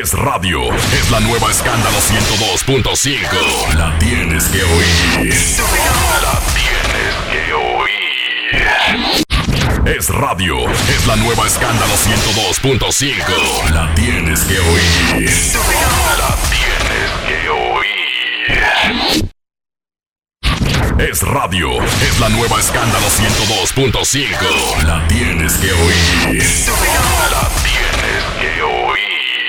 es radio. Es la nueva escándalo 102.5. La tienes que oír. La tienes que oír. Es radio. Es la nueva escándalo 102.5. La tienes que oír. La tienes que oír. Es radio. Es la nueva escándalo 102.5. La tienes que oír. La tienes que oír.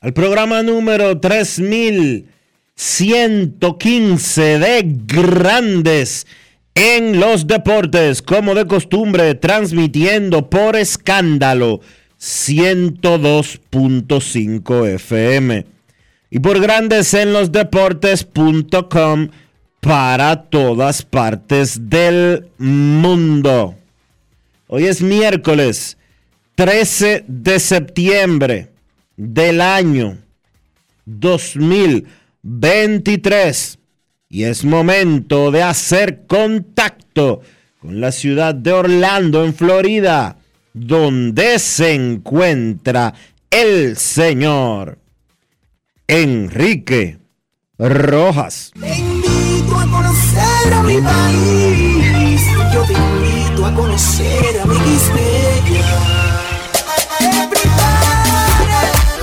al programa número 3115 de Grandes en los Deportes, como de costumbre, transmitiendo por escándalo 102.5 FM y por Grandes en los Deportes.com para todas partes del mundo. Hoy es miércoles 13 de septiembre del año 2023 y es momento de hacer contacto con la ciudad de Orlando, en Florida, donde se encuentra el señor Enrique Rojas. Yo te invito a conocer a mi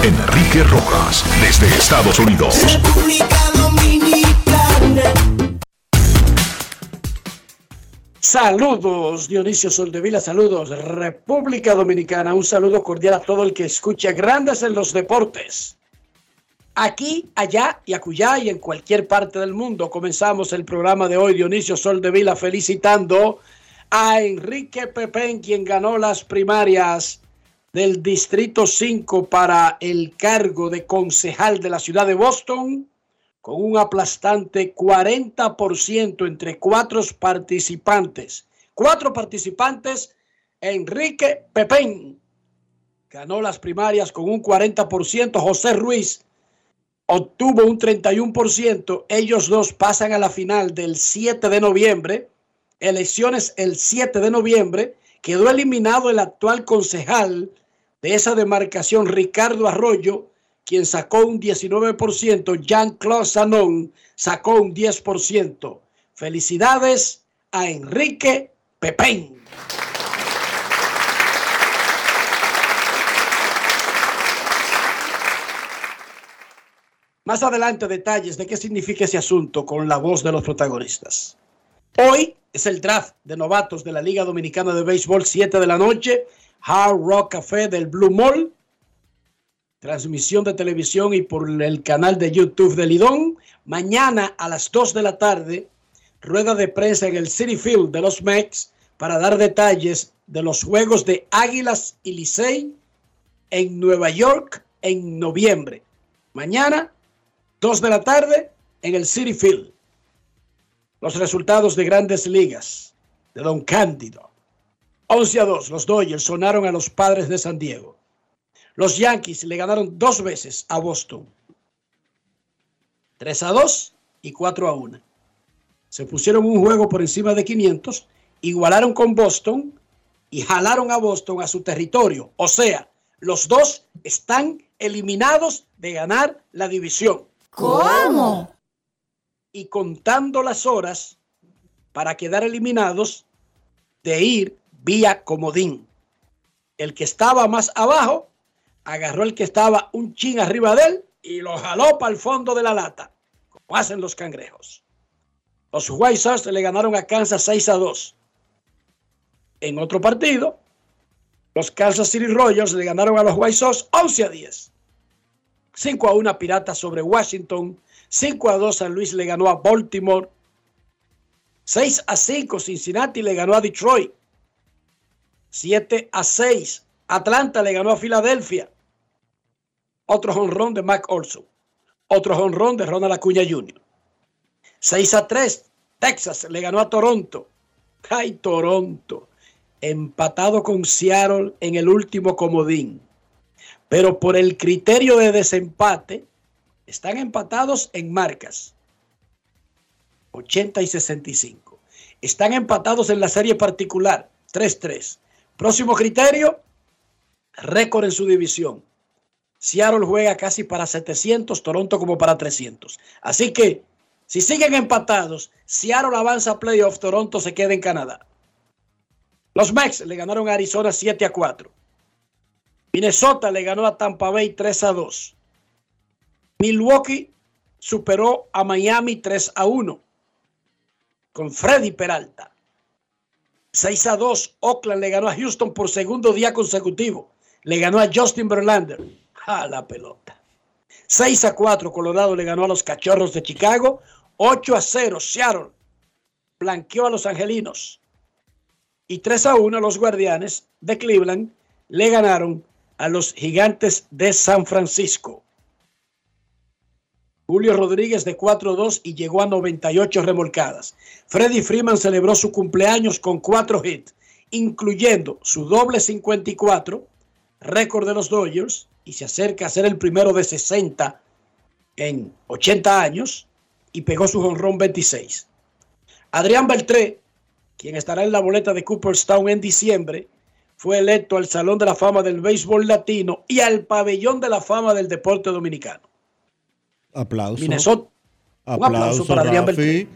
Enrique Rojas, desde Estados Unidos. República Dominicana. Saludos, Dionisio Soldevila, saludos, República Dominicana, un saludo cordial a todo el que escucha Grandes en los Deportes. Aquí, allá y acullá y en cualquier parte del mundo. Comenzamos el programa de hoy, Dionisio Soldevila, felicitando a Enrique Pepén, quien ganó las primarias del Distrito 5 para el cargo de concejal de la ciudad de Boston, con un aplastante 40% entre cuatro participantes. Cuatro participantes, Enrique Pepén ganó las primarias con un 40%, José Ruiz obtuvo un 31%, ellos dos pasan a la final del 7 de noviembre, elecciones el 7 de noviembre, quedó eliminado el actual concejal de esa demarcación, Ricardo Arroyo, quien sacó un 19%, Jean-Claude Sanon sacó un 10%. Felicidades a Enrique Pepén. Más adelante detalles de qué significa ese asunto con la voz de los protagonistas. Hoy es el draft de novatos de la Liga Dominicana de Béisbol, 7 de la noche, Hard Rock Café del Blue Mall. Transmisión de televisión y por el canal de YouTube de Lidón. Mañana a las 2 de la tarde, rueda de prensa en el City Field de los Mex para dar detalles de los juegos de Águilas y Licey en Nueva York en noviembre. Mañana, 2 de la tarde, en el City Field. Los resultados de grandes ligas de Don Cándido. 11 a 2, los Dodgers sonaron a los padres de San Diego. Los Yankees le ganaron dos veces a Boston. 3 a 2 y 4 a 1. Se pusieron un juego por encima de 500, igualaron con Boston y jalaron a Boston a su territorio. O sea, los dos están eliminados de ganar la división. ¿Cómo? Y contando las horas para quedar eliminados de ir vía comodín. El que estaba más abajo agarró el que estaba un chin arriba de él y lo jaló para el fondo de la lata, como hacen los cangrejos. Los White Sox le ganaron a Kansas 6 a 2. En otro partido, los Kansas City Royals le ganaron a los White Sox 11 a 10. 5 a 1 Piratas sobre Washington. 5 a 2 San Luis le ganó a Baltimore. 6 a 5 Cincinnati le ganó a Detroit. 7 a 6 Atlanta le ganó a Filadelfia. Otro jonrón de Mac Olson. Otro jonrón de Ronald Acuña Jr. 6 a 3 Texas le ganó a Toronto. ¡Ay, Toronto! Empatado con Seattle en el último comodín. Pero por el criterio de desempate, están empatados en marcas. 80 y 65. Están empatados en la serie particular. 3-3. Próximo criterio, récord en su división. Seattle juega casi para 700, Toronto como para 300. Así que, si siguen empatados, Seattle avanza a playoff, Toronto se queda en Canadá. Los Mex le ganaron a Arizona 7 a 4. Minnesota le ganó a Tampa Bay 3 a 2. Milwaukee superó a Miami 3 a 1 con Freddy Peralta. 6 a 2, Oakland le ganó a Houston por segundo día consecutivo. Le ganó a Justin Verlander. A la pelota. 6 a 4, Colorado le ganó a los Cachorros de Chicago. 8 a 0, Seattle blanqueó a los Angelinos. Y 3 a 1, los Guardianes de Cleveland le ganaron a los Gigantes de San Francisco. Julio Rodríguez de 4-2 y llegó a 98 remolcadas. Freddy Freeman celebró su cumpleaños con cuatro hits, incluyendo su doble 54, récord de los Dodgers, y se acerca a ser el primero de 60 en 80 años, y pegó su jonrón 26. Adrián Beltré, quien estará en la boleta de Cooperstown en diciembre, fue electo al Salón de la Fama del Béisbol Latino y al Pabellón de la Fama del Deporte Dominicano. Aplauso. Minnesota. Un aplauso para Adrián. Beltré.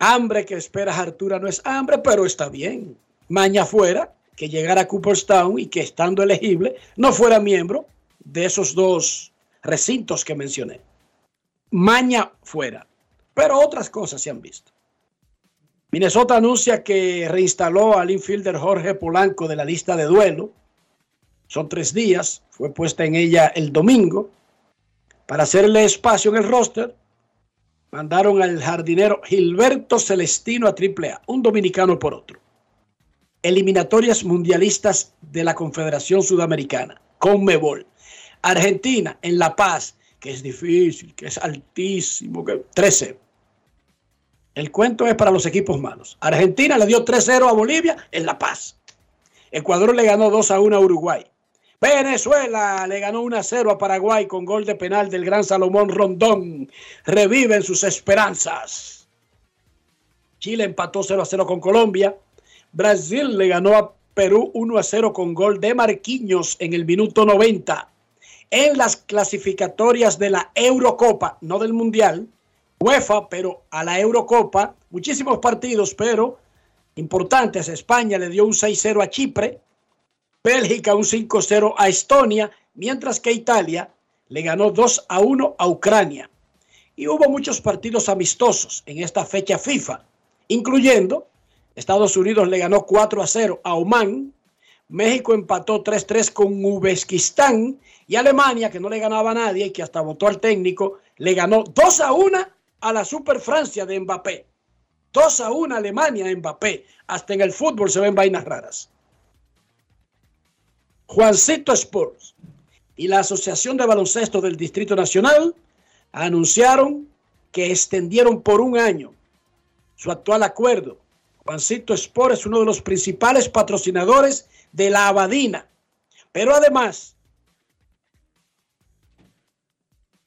Hambre que esperas, Artura, no es hambre, pero está bien. Maña fuera que llegara a Cooperstown y que estando elegible no fuera miembro de esos dos recintos que mencioné. Maña fuera. Pero otras cosas se han visto. Minnesota anuncia que reinstaló al infielder Jorge Polanco de la lista de duelo. Son tres días. Fue puesta en ella el domingo. Para hacerle espacio en el roster, mandaron al jardinero Gilberto Celestino a AAA, un dominicano por otro. Eliminatorias mundialistas de la Confederación Sudamericana, Conmebol. Argentina en La Paz, que es difícil, que es altísimo, que 13. El cuento es para los equipos malos. Argentina le dio 3-0 a Bolivia en La Paz. Ecuador le ganó 2 a 1 a Uruguay. Venezuela le ganó 1 a 0 a Paraguay con gol de penal del gran Salomón Rondón. Reviven sus esperanzas. Chile empató 0 a 0 con Colombia. Brasil le ganó a Perú 1 a 0 con gol de Marquinhos en el minuto 90. En las clasificatorias de la Eurocopa, no del Mundial, UEFA, pero a la Eurocopa, muchísimos partidos, pero importantes. España le dio un 6-0 a Chipre, Bélgica un 5-0 a Estonia, mientras que Italia le ganó 2 a 1 a Ucrania. Y hubo muchos partidos amistosos en esta fecha FIFA, incluyendo Estados Unidos le ganó 4 a 0 a Oman, México empató 3-3 con Uzbekistán y Alemania, que no le ganaba a nadie y que hasta votó al técnico, le ganó 2 a 1 a la Super Francia de Mbappé. 2 a 1 Alemania Mbappé. Hasta en el fútbol se ven vainas raras. Juancito Sports y la Asociación de Baloncesto del Distrito Nacional anunciaron que extendieron por un año su actual acuerdo. Juancito Sport es uno de los principales patrocinadores de la Abadina. Pero además,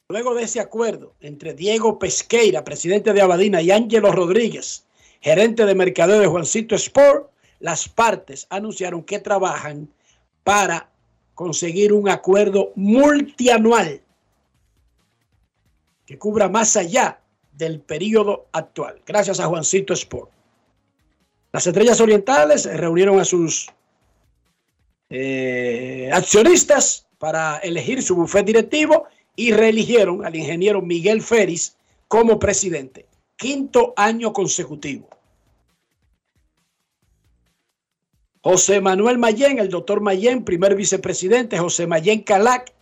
luego de ese acuerdo entre Diego Pesqueira, presidente de Abadina, y Ángelo Rodríguez, gerente de mercadeo de Juancito Sport, las partes anunciaron que trabajan para conseguir un acuerdo multianual que cubra más allá del periodo actual, gracias a Juancito Sport. Las estrellas orientales reunieron a sus eh, accionistas para elegir su bufete directivo y reeligieron al ingeniero Miguel Ferris como presidente. Quinto año consecutivo. José Manuel Mayén, el doctor Mayén, primer vicepresidente, José Mayén Calac,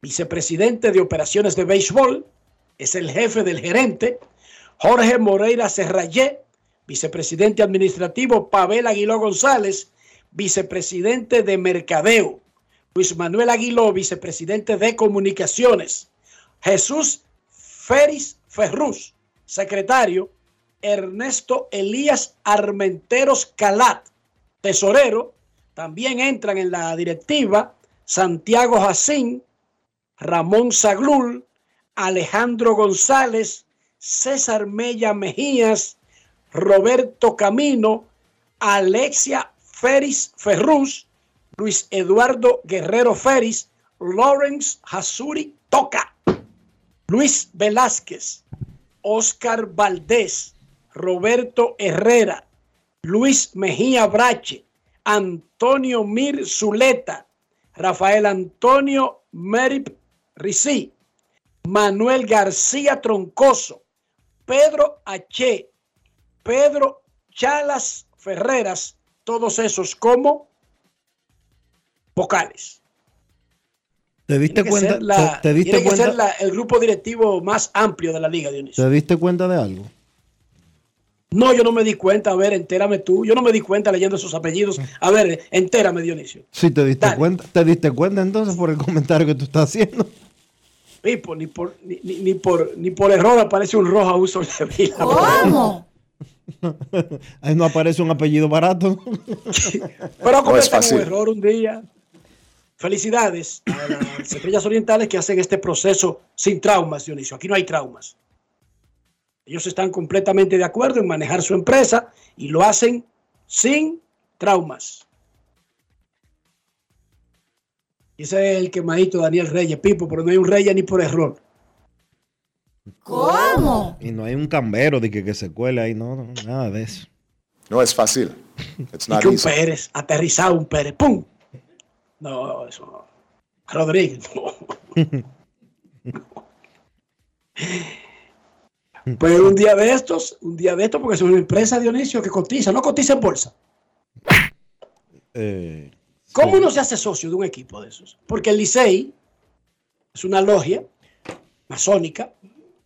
vicepresidente de operaciones de béisbol, es el jefe del gerente. Jorge Moreira Serrayé, vicepresidente administrativo. Pavel Aguiló González, vicepresidente de mercadeo. Luis Manuel Aguiló, vicepresidente de comunicaciones. Jesús Feris Ferrus, secretario. Ernesto Elías Armenteros Calat, tesorero. También entran en la directiva Santiago Jacín, Ramón Zaglul, Alejandro González, César Mella Mejías, Roberto Camino, Alexia Feris Ferrus, Luis Eduardo Guerrero Feris, Lawrence Hasuri Toca, Luis Velázquez, Oscar Valdés, Roberto Herrera, Luis Mejía Brache, Antonio Mir Zuleta, Rafael Antonio Merip Ricí, Manuel García Troncoso, Pedro H., Pedro Chalas Ferreras, todos esos como vocales. ¿Te diste cuenta? La, ¿Te, diste tiene cuenta? que ser la, el grupo directivo más amplio de la liga, Dionisio. ¿Te diste cuenta de algo? No, yo no me di cuenta. A ver, entérame tú. Yo no me di cuenta leyendo esos apellidos. A ver, entérame, Dionisio. Sí, te diste Dale. cuenta. ¿Te diste cuenta entonces por el comentario que tú estás haciendo? Pipo, ni por, ni, ni- ni por, ni por error aparece un rojo a uso de vida. ¿Cómo? Ahí no aparece un apellido barato. Pero No es cometen un fácil. error un día. Felicidades a las estrellas orientales que hacen este proceso sin traumas, Dionisio. Aquí no hay traumas. Ellos están completamente de acuerdo en manejar su empresa y lo hacen sin traumas. Ese es el quemadito Daniel Reyes, Pipo, pero no hay un Reyes ni por error. ¿Cómo? Y no hay un cambero de que, que se cuele ahí, no, no, nada de eso. No es fácil. It's Y not que un easy. Pérez, aterrizado un Pérez, ¡pum! No, eso no. Rodríguez, no. Pues un día de estos, un día de estos, porque es una empresa, Dionisio, que cotiza, no cotiza en bolsa. Eh, ¿Cómo sí. uno se hace socio de un equipo de esos? Porque el Licey es una logia masónica,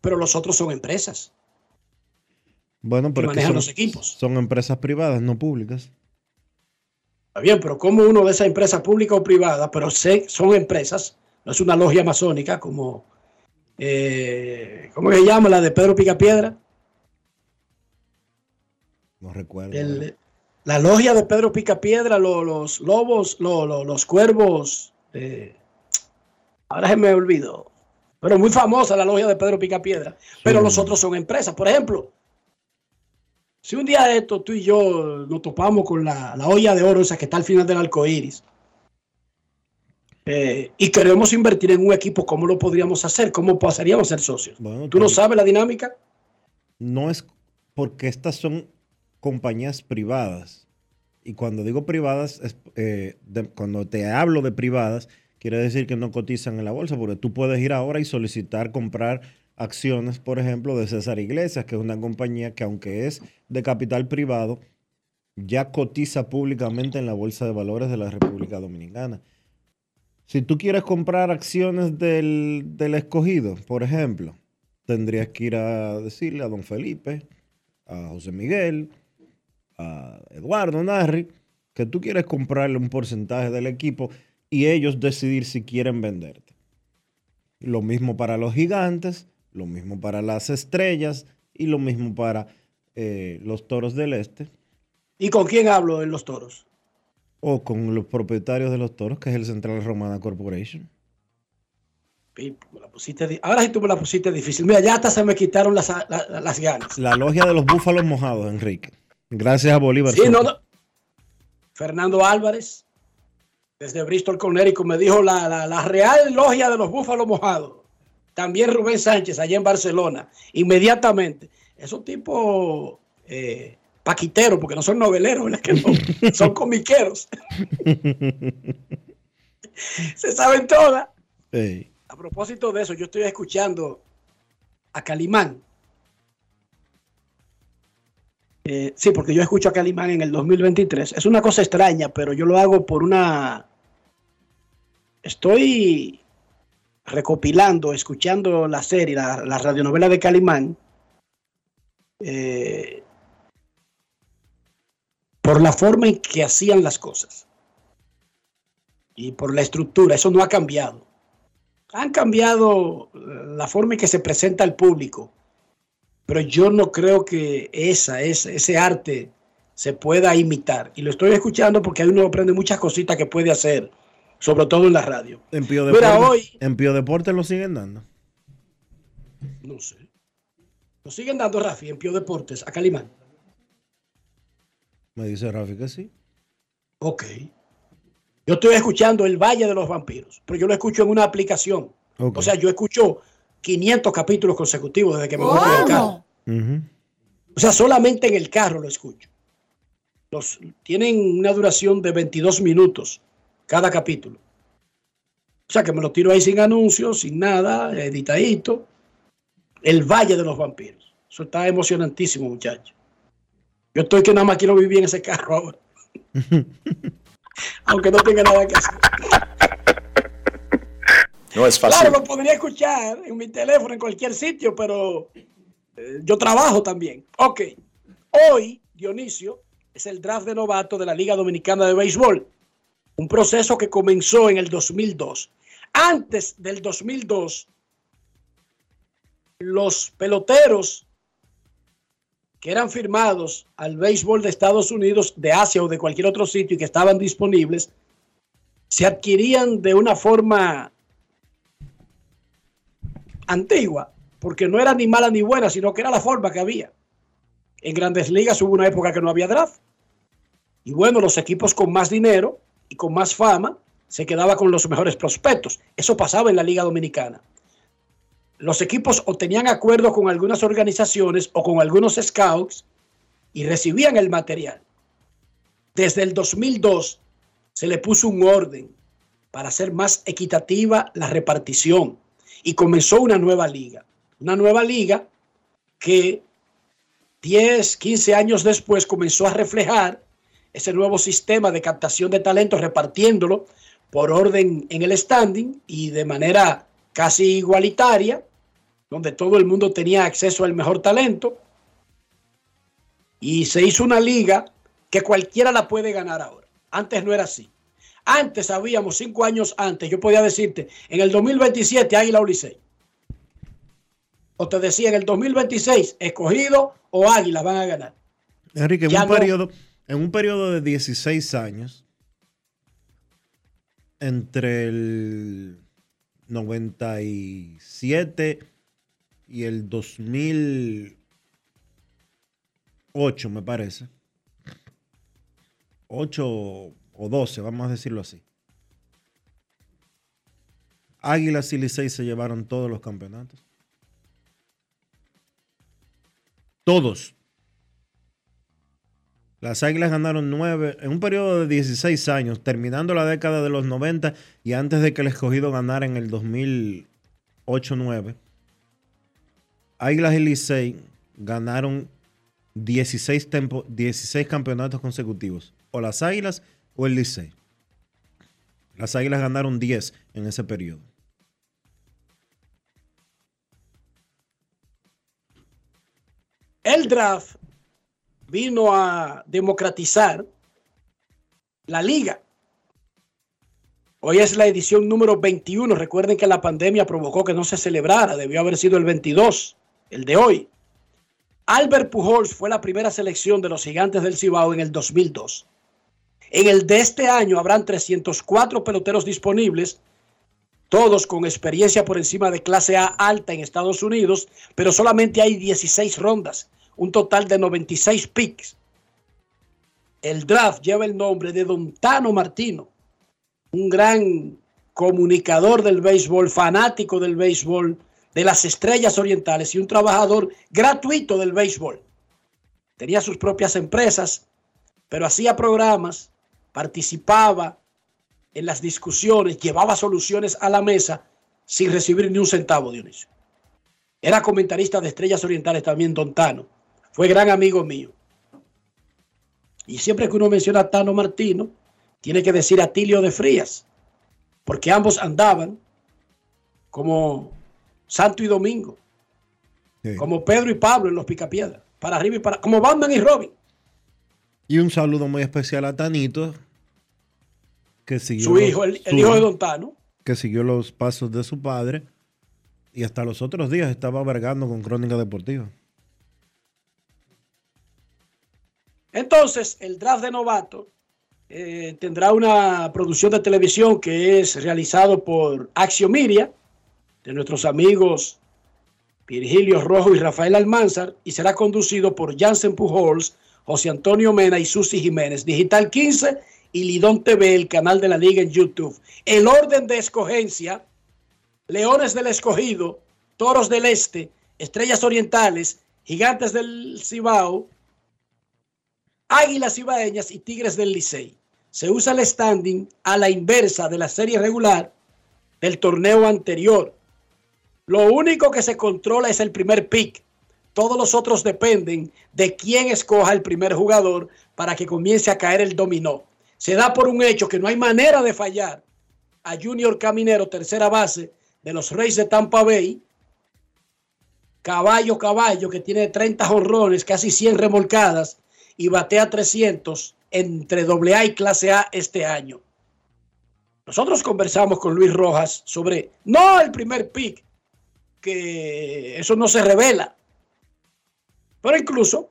pero los otros son empresas. Bueno, pero que manejan son, los equipos. son empresas privadas, no públicas. Está bien, pero como uno de esa empresa pública o privada, pero sé, son empresas, no es una logia masónica como, eh, ¿cómo se llama? La de Pedro Picapiedra. No recuerdo. El- la logia de Pedro Picapiedra, lo- los lobos, lo- lo- los cuervos. eh, ahora se me olvidó. Pero muy famosa la logia de Pedro Picapiedra. Pero los otros son empresas. Por ejemplo, si un día de esto tú y yo nos topamos con la, la olla de oro, esa que está al final del arco iris, eh, y queremos invertir en un equipo, ¿cómo lo podríamos hacer? ¿Cómo pasaríamos a ser socios? Bueno, ¿Tú no sabes la dinámica? no es porque estas son compañías privadas. Y cuando digo privadas, es, eh, de- cuando te hablo de privadas, quiere decir que no cotizan en la bolsa, porque tú puedes ir ahora y solicitar comprar acciones, por ejemplo, de César Iglesias, que es una compañía que aunque es de capital privado, ya cotiza públicamente en la Bolsa de Valores de la República Dominicana. Si tú quieres comprar acciones del, del escogido, por ejemplo, tendrías que ir a decirle a don Felipe, a José Miguel, a Eduardo Narri, que tú quieres comprarle un porcentaje del equipo y ellos decidir si quieren venderte. Lo mismo para los gigantes, lo mismo para las estrellas y lo mismo para eh, los toros del este. ¿Y con quién hablo en los toros? O con los propietarios de los toros, que es el Central Romana Corporation. Ahora sí tú me la pusiste difícil. Mira, ya hasta se me quitaron las, las ganas. La logia de los búfalos mojados, Enrique. Gracias a Bolívar. Sí, no, Fernando Álvarez, desde Bristol, Connecticut, me dijo la, la, Real Logia de los Búfalos Mojados. También Rubén Sánchez, allá en Barcelona. Inmediatamente. Esos tipos eh, paquiteros, porque no son noveleros, que no, son comiqueros. Se saben todas. A propósito de eso, yo estoy escuchando a Calimán. Eh, sí, porque yo escucho a Calimán en el 2023. Es una cosa extraña, pero yo lo hago por una... Estoy recopilando, escuchando la serie, la, la radionovela de Calimán, eh, por la forma en que hacían las cosas y por la estructura. Eso no ha cambiado. Han cambiado la forma en que se presenta al público, pero yo no creo que esa, ese, ese arte se pueda imitar. Y lo estoy escuchando porque ahí uno aprende muchas cositas que puede hacer, sobre todo en la radio. En Pío Deporte, hoy, ¿en Pío Deporte lo siguen dando? No sé. Lo siguen dando, Rafi, en Pío Deportes, a Calimán. Me dice Rafi que sí. Ok. Yo estoy escuchando El Valle de los Vampiros, pero yo lo escucho en una aplicación. O sea, yo escucho 500 capítulos consecutivos desde que me voy en el carro. O sea, solamente en el carro lo escucho. Los, tienen una duración de 22 minutos cada capítulo. O sea, que me lo tiro ahí sin anuncios, sin nada, editadito. El Valle de los Vampiros. Eso está emocionantísimo, muchachos. Yo estoy que nada más quiero vivir en ese carro ahora. Aunque no tenga nada que hacer. No es fácil. Claro, lo podría escuchar en mi teléfono, en cualquier sitio, pero eh, yo trabajo también. Ok. Hoy, Dionisio, es el draft de novato de la Liga Dominicana de Béisbol. Un proceso que comenzó en el 2002. Antes del 2002, los peloteros que eran firmados al béisbol de Estados Unidos, de Asia o de cualquier otro sitio y que estaban disponibles, se adquirían de una forma antigua, porque no era ni mala ni buena, sino que era la forma que había. En grandes ligas hubo una época que no había draft. Y bueno, los equipos con más dinero y con más fama se quedaban con los mejores prospectos. Eso pasaba en la Liga Dominicana los equipos o tenían acuerdos con algunas organizaciones o con algunos scouts y recibían el material. Desde el 2002 se le puso un orden para hacer más equitativa la repartición y comenzó una nueva liga. Una nueva liga que 10, 15 años después comenzó a reflejar ese nuevo sistema de captación de talento repartiéndolo por orden en el standing y de manera casi igualitaria, donde todo el mundo tenía acceso al mejor talento. Y se hizo una liga que cualquiera la puede ganar ahora. Antes no era así. Antes sabíamos, cinco años antes, yo podía decirte, en el 2027 Águila o Licey. O te decía, en el 2026, escogido o Águila van a ganar. Enrique, en un, periodo, en un periodo de 16 años, entre el 97 y el 2008, me parece. 8 o 12, vamos a decirlo así. Águilas y Licey se llevaron todos los campeonatos. Todos. Las Águilas ganaron nueve en un periodo de 16 años, terminando la década de los 90 y antes de que el escogido ganara en el 2008-9. Águilas y Licey ganaron 16, 16 campeonatos consecutivos. O las Águilas o el Licey. Las Águilas ganaron 10 en ese periodo. El draft vino a democratizar la liga. Hoy es la edición número 21. Recuerden que la pandemia provocó que no se celebrara. Debió haber sido el 22, el de hoy. Albert Pujols fue la primera selección de los gigantes del Cibao en el 2002. En el de este año habrán 304 peloteros disponibles, todos con experiencia por encima de clase A alta en Estados Unidos, pero solamente hay 16 rondas, un total de 96 picks. El draft lleva el nombre de Don Tano Martino, un gran comunicador del béisbol, fanático del béisbol, de las estrellas orientales y un trabajador gratuito del béisbol. Tenía sus propias empresas, pero hacía programas, participaba en las discusiones, llevaba soluciones a la mesa sin recibir ni un centavo, Dionisio. Era comentarista de Estrellas Orientales también, Don Tano. Fue gran amigo mío. Y siempre que uno menciona a Tano Martino, tiene que decir a Tilio de Frías, porque ambos andaban como Santo y Domingo, Sí. como Pedro y Pablo en los Picapiedras, para arriba y para como Batman y Robin. Y un saludo muy especial a Tanito, que siguió, Su los- hijo, el, el hijo de Don Tano. que siguió los pasos de su padre y hasta los otros días estaba vergando con Crónica Deportiva. Entonces, el draft de novato eh, tendrá una producción de televisión que es realizado por Axiomiria, de nuestros amigos Virgilio Rojo y Rafael Almanzar, y será conducido por Jansen Pujols, José Antonio Mena y Susi Jiménez. Digital 15 y Lidón TV, el canal de la liga en YouTube. El orden de escogencia, Leones del Escogido, Toros del Este, Estrellas Orientales, Gigantes del Cibao, Águilas Ibaeñas y Tigres del Licey. Se usa el standing a la inversa de la serie regular del torneo anterior. Lo único que se controla es el primer pick. Todos los otros dependen de quién escoja el primer jugador para que comience a caer el dominó. Se da por un hecho que no hay manera de fallar a Junior Caminero, tercera base de los Reyes de Tampa Bay. Caballo, caballo, que tiene 30 jonrones, casi 100 remolcadas y batea 300 entre AA y clase A este año. Nosotros conversamos con Luis Rojas sobre, no el primer pick, que eso no se revela, pero incluso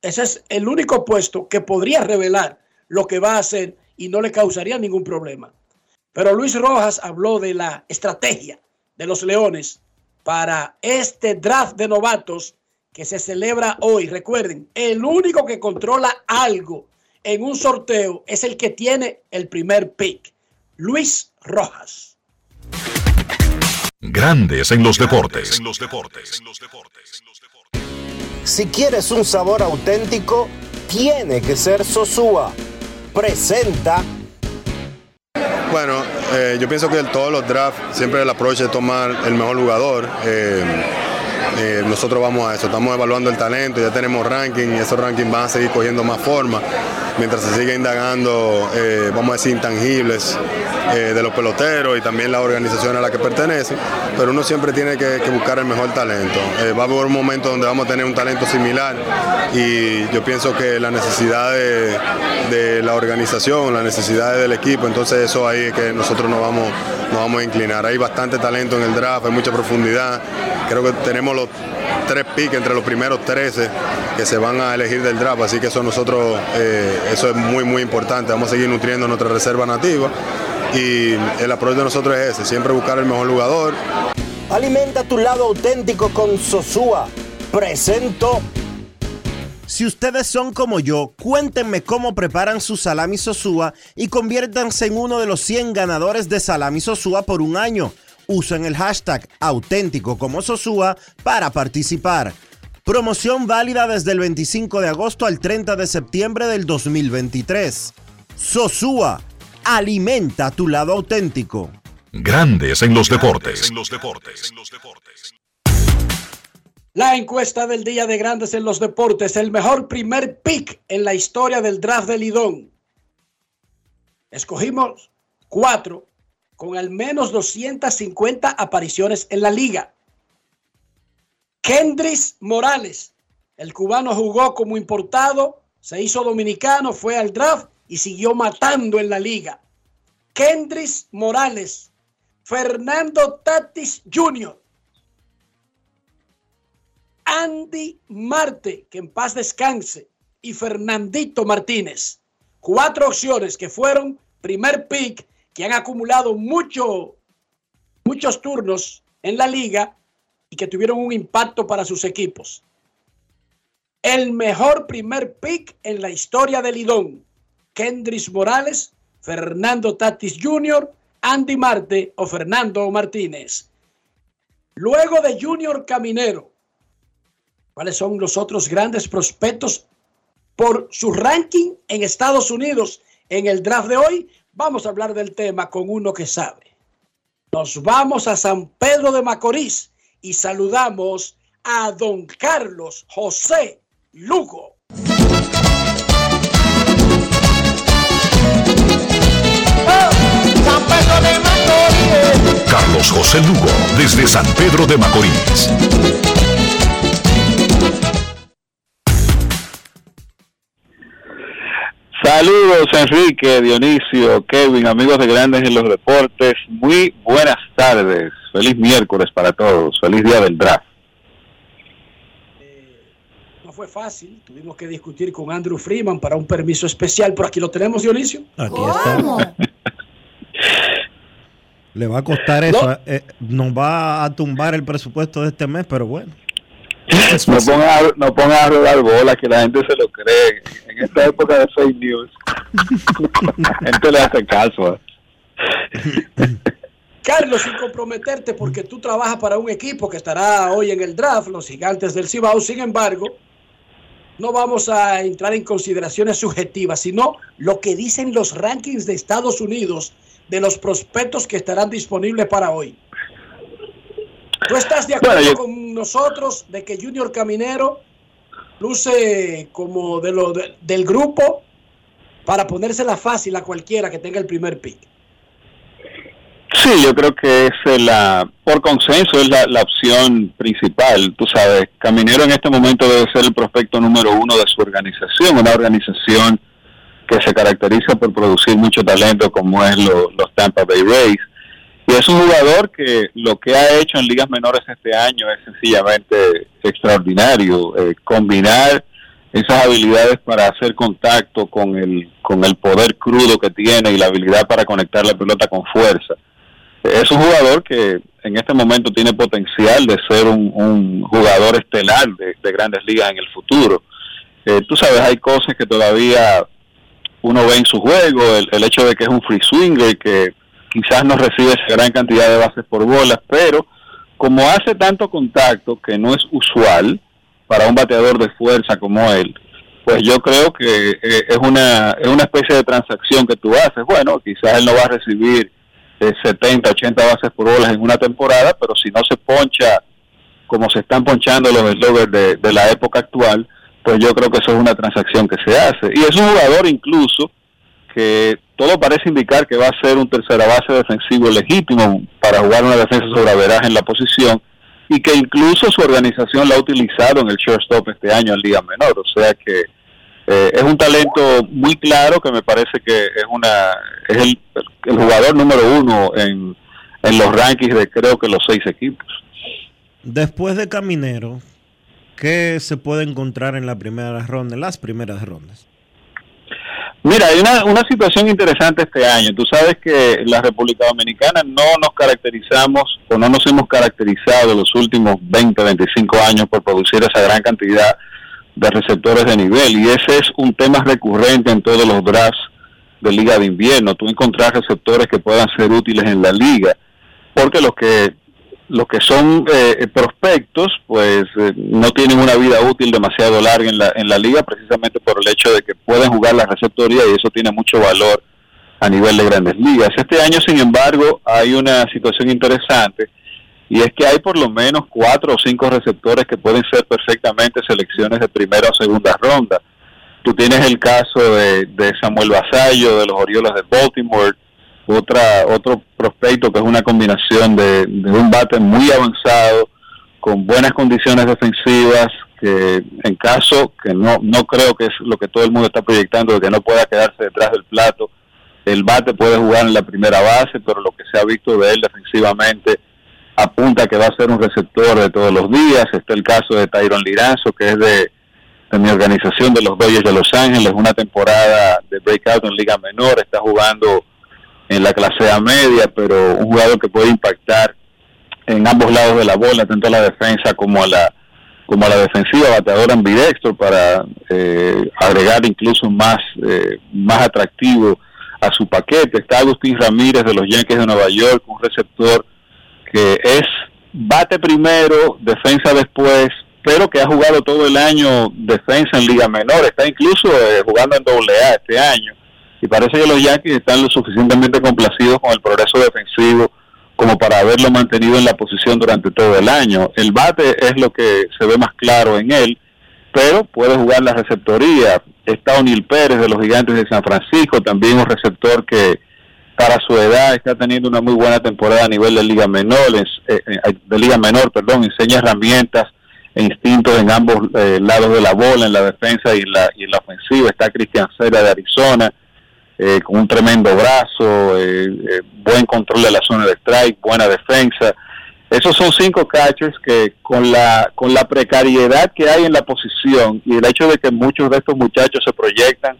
ese es el único puesto que podría revelar lo que va a hacer y no le causaría ningún problema. Pero Luis Rojas habló de la estrategia de los Leones para este draft de novatos que se celebra hoy. Recuerden, el único que controla algo en un sorteo es el que tiene el primer pick. Luis Rojas. Grandes en los deportes. En los deportes. Si quieres un sabor auténtico, tiene que ser Sosúa. Presenta Bueno, eh, yo pienso que en todos los drafts siempre el approach es tomar el mejor jugador. Eh, eh, nosotros vamos a eso, estamos evaluando el talento, ya tenemos ranking y esos rankings van a seguir cogiendo más forma mientras se sigue indagando, eh, vamos a decir, intangibles eh, de los peloteros y también la organización a la que pertenecen, pero uno siempre tiene que, buscar el mejor talento. Va a haber un momento donde vamos a tener un talento similar y yo pienso que la necesidad de, de la organización, las necesidades del equipo, entonces eso ahí es que nosotros nos vamos, nos vamos a inclinar. Hay bastante talento en el draft, hay mucha profundidad. Creo que tenemos los tres picks entre los primeros 13 que se van a elegir del draft, así que eso nosotros, eh, eso es muy, muy importante. Vamos a seguir nutriendo nuestra reserva nativa y el approach de nosotros es ese, siempre buscar el mejor jugador, Alimenta tu lado auténtico con Sosúa. Presento. Si ustedes son como yo, cuéntenme cómo preparan su salami sosúa y conviértanse en uno de los 100 ganadores de salami sosúa por un año. Usen el hashtag auténtico como sosúa para participar. Promoción válida desde el 25 de agosto al 30 de septiembre del 2023. Sosúa, alimenta tu lado auténtico. Grandes en los deportes. En los deportes. La encuesta del Día de Grandes en los Deportes, el mejor primer pick en la historia del draft de Lidón. Escogimos cuatro con al menos 250 apariciones en la liga. Kendris Morales, el cubano jugó como importado, se hizo dominicano, fue al draft y siguió matando en la liga. Kendris Morales, Fernando Tatis Jr., Andy Marte, que en paz descanse, y Fernandito Martínez. Cuatro opciones que fueron primer pick, que han acumulado mucho, muchos turnos en la liga y que tuvieron un impacto para sus equipos. El mejor primer pick en la historia del Lidón. Kendris Morales, Fernando Tatis Jr., Andy Marte o Fernando Martínez. Luego de Junior Caminero, ¿cuáles son los otros grandes prospectos por su ranking en Estados Unidos en el draft de hoy? Vamos a hablar del tema con uno que sabe. Nos vamos a San Pedro de Macorís y saludamos a don Carlos José Lugo. Carlos José Lugo, desde San Pedro de Macorís. Saludos Enrique, Dionisio, Kevin, amigos de Grandes en los Deportes. Muy buenas tardes. Feliz miércoles para todos. Feliz día del draft. No fue fácil, tuvimos que discutir con Andrew Freeman para un permiso especial, pero aquí lo tenemos, Dionisio. Aquí está. Le va a costar eso. eh, nos va a tumbar el presupuesto de este mes, pero bueno. No pongan a, no a rodar bola, que la gente se lo cree. En esta época de fake news, la gente le hace caso. Carlos, sin comprometerte, porque tú trabajas para un equipo que estará hoy en el draft, los gigantes del Cibao. Sin embargo, no vamos a entrar en consideraciones subjetivas, sino lo que dicen los rankings de Estados Unidos de los prospectos que estarán disponibles para hoy. ¿Tú estás de acuerdo Bueno, yo- con nosotros de que Junior Caminero luce como de lo de- del grupo para ponérsela fácil a cualquiera que tenga el primer pick? Sí, yo creo que es la, por consenso, es la, la opción principal. Tú sabes, Caminero en este momento debe ser el prospecto número uno de su organización, una organización que se caracteriza por producir mucho talento como es lo- los Tampa Bay Rays. Y es un jugador que lo que ha hecho en ligas menores este año es sencillamente extraordinario. Eh, combinar esas habilidades para hacer contacto con el, con el poder crudo que tiene y la habilidad para conectar la pelota con fuerza. Es un jugador que en este momento tiene potencial de ser un, un jugador estelar de, de grandes ligas en el futuro. Eh, tú sabes, hay cosas que todavía uno ve en su juego, el, el hecho de que es un free swinger, que quizás no recibe esa gran cantidad de bases por bolas, pero como hace tanto contacto que no es usual para un bateador de fuerza como él, pues yo creo que eh, es una es una especie de transacción que tú haces. Bueno, quizás él no va a recibir eh, 70, 80 bases por bolas en una temporada, pero si no se poncha como se están ponchando los sloggers de, de la época actual, pues yo creo que eso es una transacción que se hace. Y es un jugador incluso que todo parece indicar que va a ser un tercera base defensivo legítimo para jugar una defensa sobre averaje en la posición y que incluso su organización la ha utilizado en el shortstop este año en Liga Menor. O sea que eh, es un talento muy claro que me parece que es una es el, el jugador número uno en, en los rankings de creo que los seis equipos. Después de Caminero, ¿qué se puede encontrar en la primera ronda, en las primeras rondas? Mira, hay una, una situación interesante este año. Tú sabes que la República Dominicana no nos caracterizamos o no nos hemos caracterizado los últimos 20, 25 años por producir esa gran cantidad de receptores de nivel y ese es un tema recurrente en todos los drafts de liga de invierno. Tú encontrar receptores que puedan ser útiles en la liga porque los que los que son eh, prospectos pues eh, no tienen una vida útil demasiado larga en la, en la liga precisamente por el hecho de que pueden jugar la receptoría y eso tiene mucho valor a nivel de grandes ligas. Este año, sin embargo, hay una situación interesante y es que hay por lo menos cuatro o cinco receptores que pueden ser perfectamente selecciones de primera o segunda ronda. Tú tienes el caso de, de Samuel Vasallo de los Orioles de Baltimore, otra otro prospecto que es una combinación de, de un bate muy avanzado, con buenas condiciones defensivas, que en caso, que no, no creo que es lo que todo el mundo está proyectando, de que no pueda quedarse detrás del plato, el bate puede jugar en la primera base, pero lo que se ha visto de él defensivamente apunta que va a ser un receptor de todos los días. Está el caso de Tyron Liranzo, que es de, de mi organización de los Dodgers de Los Ángeles, una temporada de breakout en liga menor, está jugando en la clase A media, pero un jugador que puede impactar en ambos lados de la bola, tanto a la defensa como a la como a la defensiva, bateador ambidextro para eh, agregar incluso más eh, más atractivo a su paquete. Está Agustín Ramírez de los Yankees de Nueva York, un receptor que es bate primero, defensa después, pero que ha jugado todo el año defensa en liga menor, está incluso eh, jugando en doble A este año. Y parece que los Yankees están lo suficientemente complacidos con el progreso defensivo como para haberlo mantenido en la posición durante todo el año. El bate es lo que se ve más claro en él, pero puede jugar la receptoría. Está O'Neill Pérez de los Gigantes de San Francisco, también un receptor que para su edad está teniendo una muy buena temporada a nivel de liga menor, eh, eh, de liga menor, perdón, enseña herramientas e instintos en ambos eh, lados de la bola, en la defensa y en la, y en la ofensiva. Está Cristian Cera de Arizona, con un tremendo brazo, buen control de la zona de strike, buena defensa. Esos son cinco catchers que con la, con la precariedad que hay en la posición y el hecho de que muchos de estos muchachos se proyectan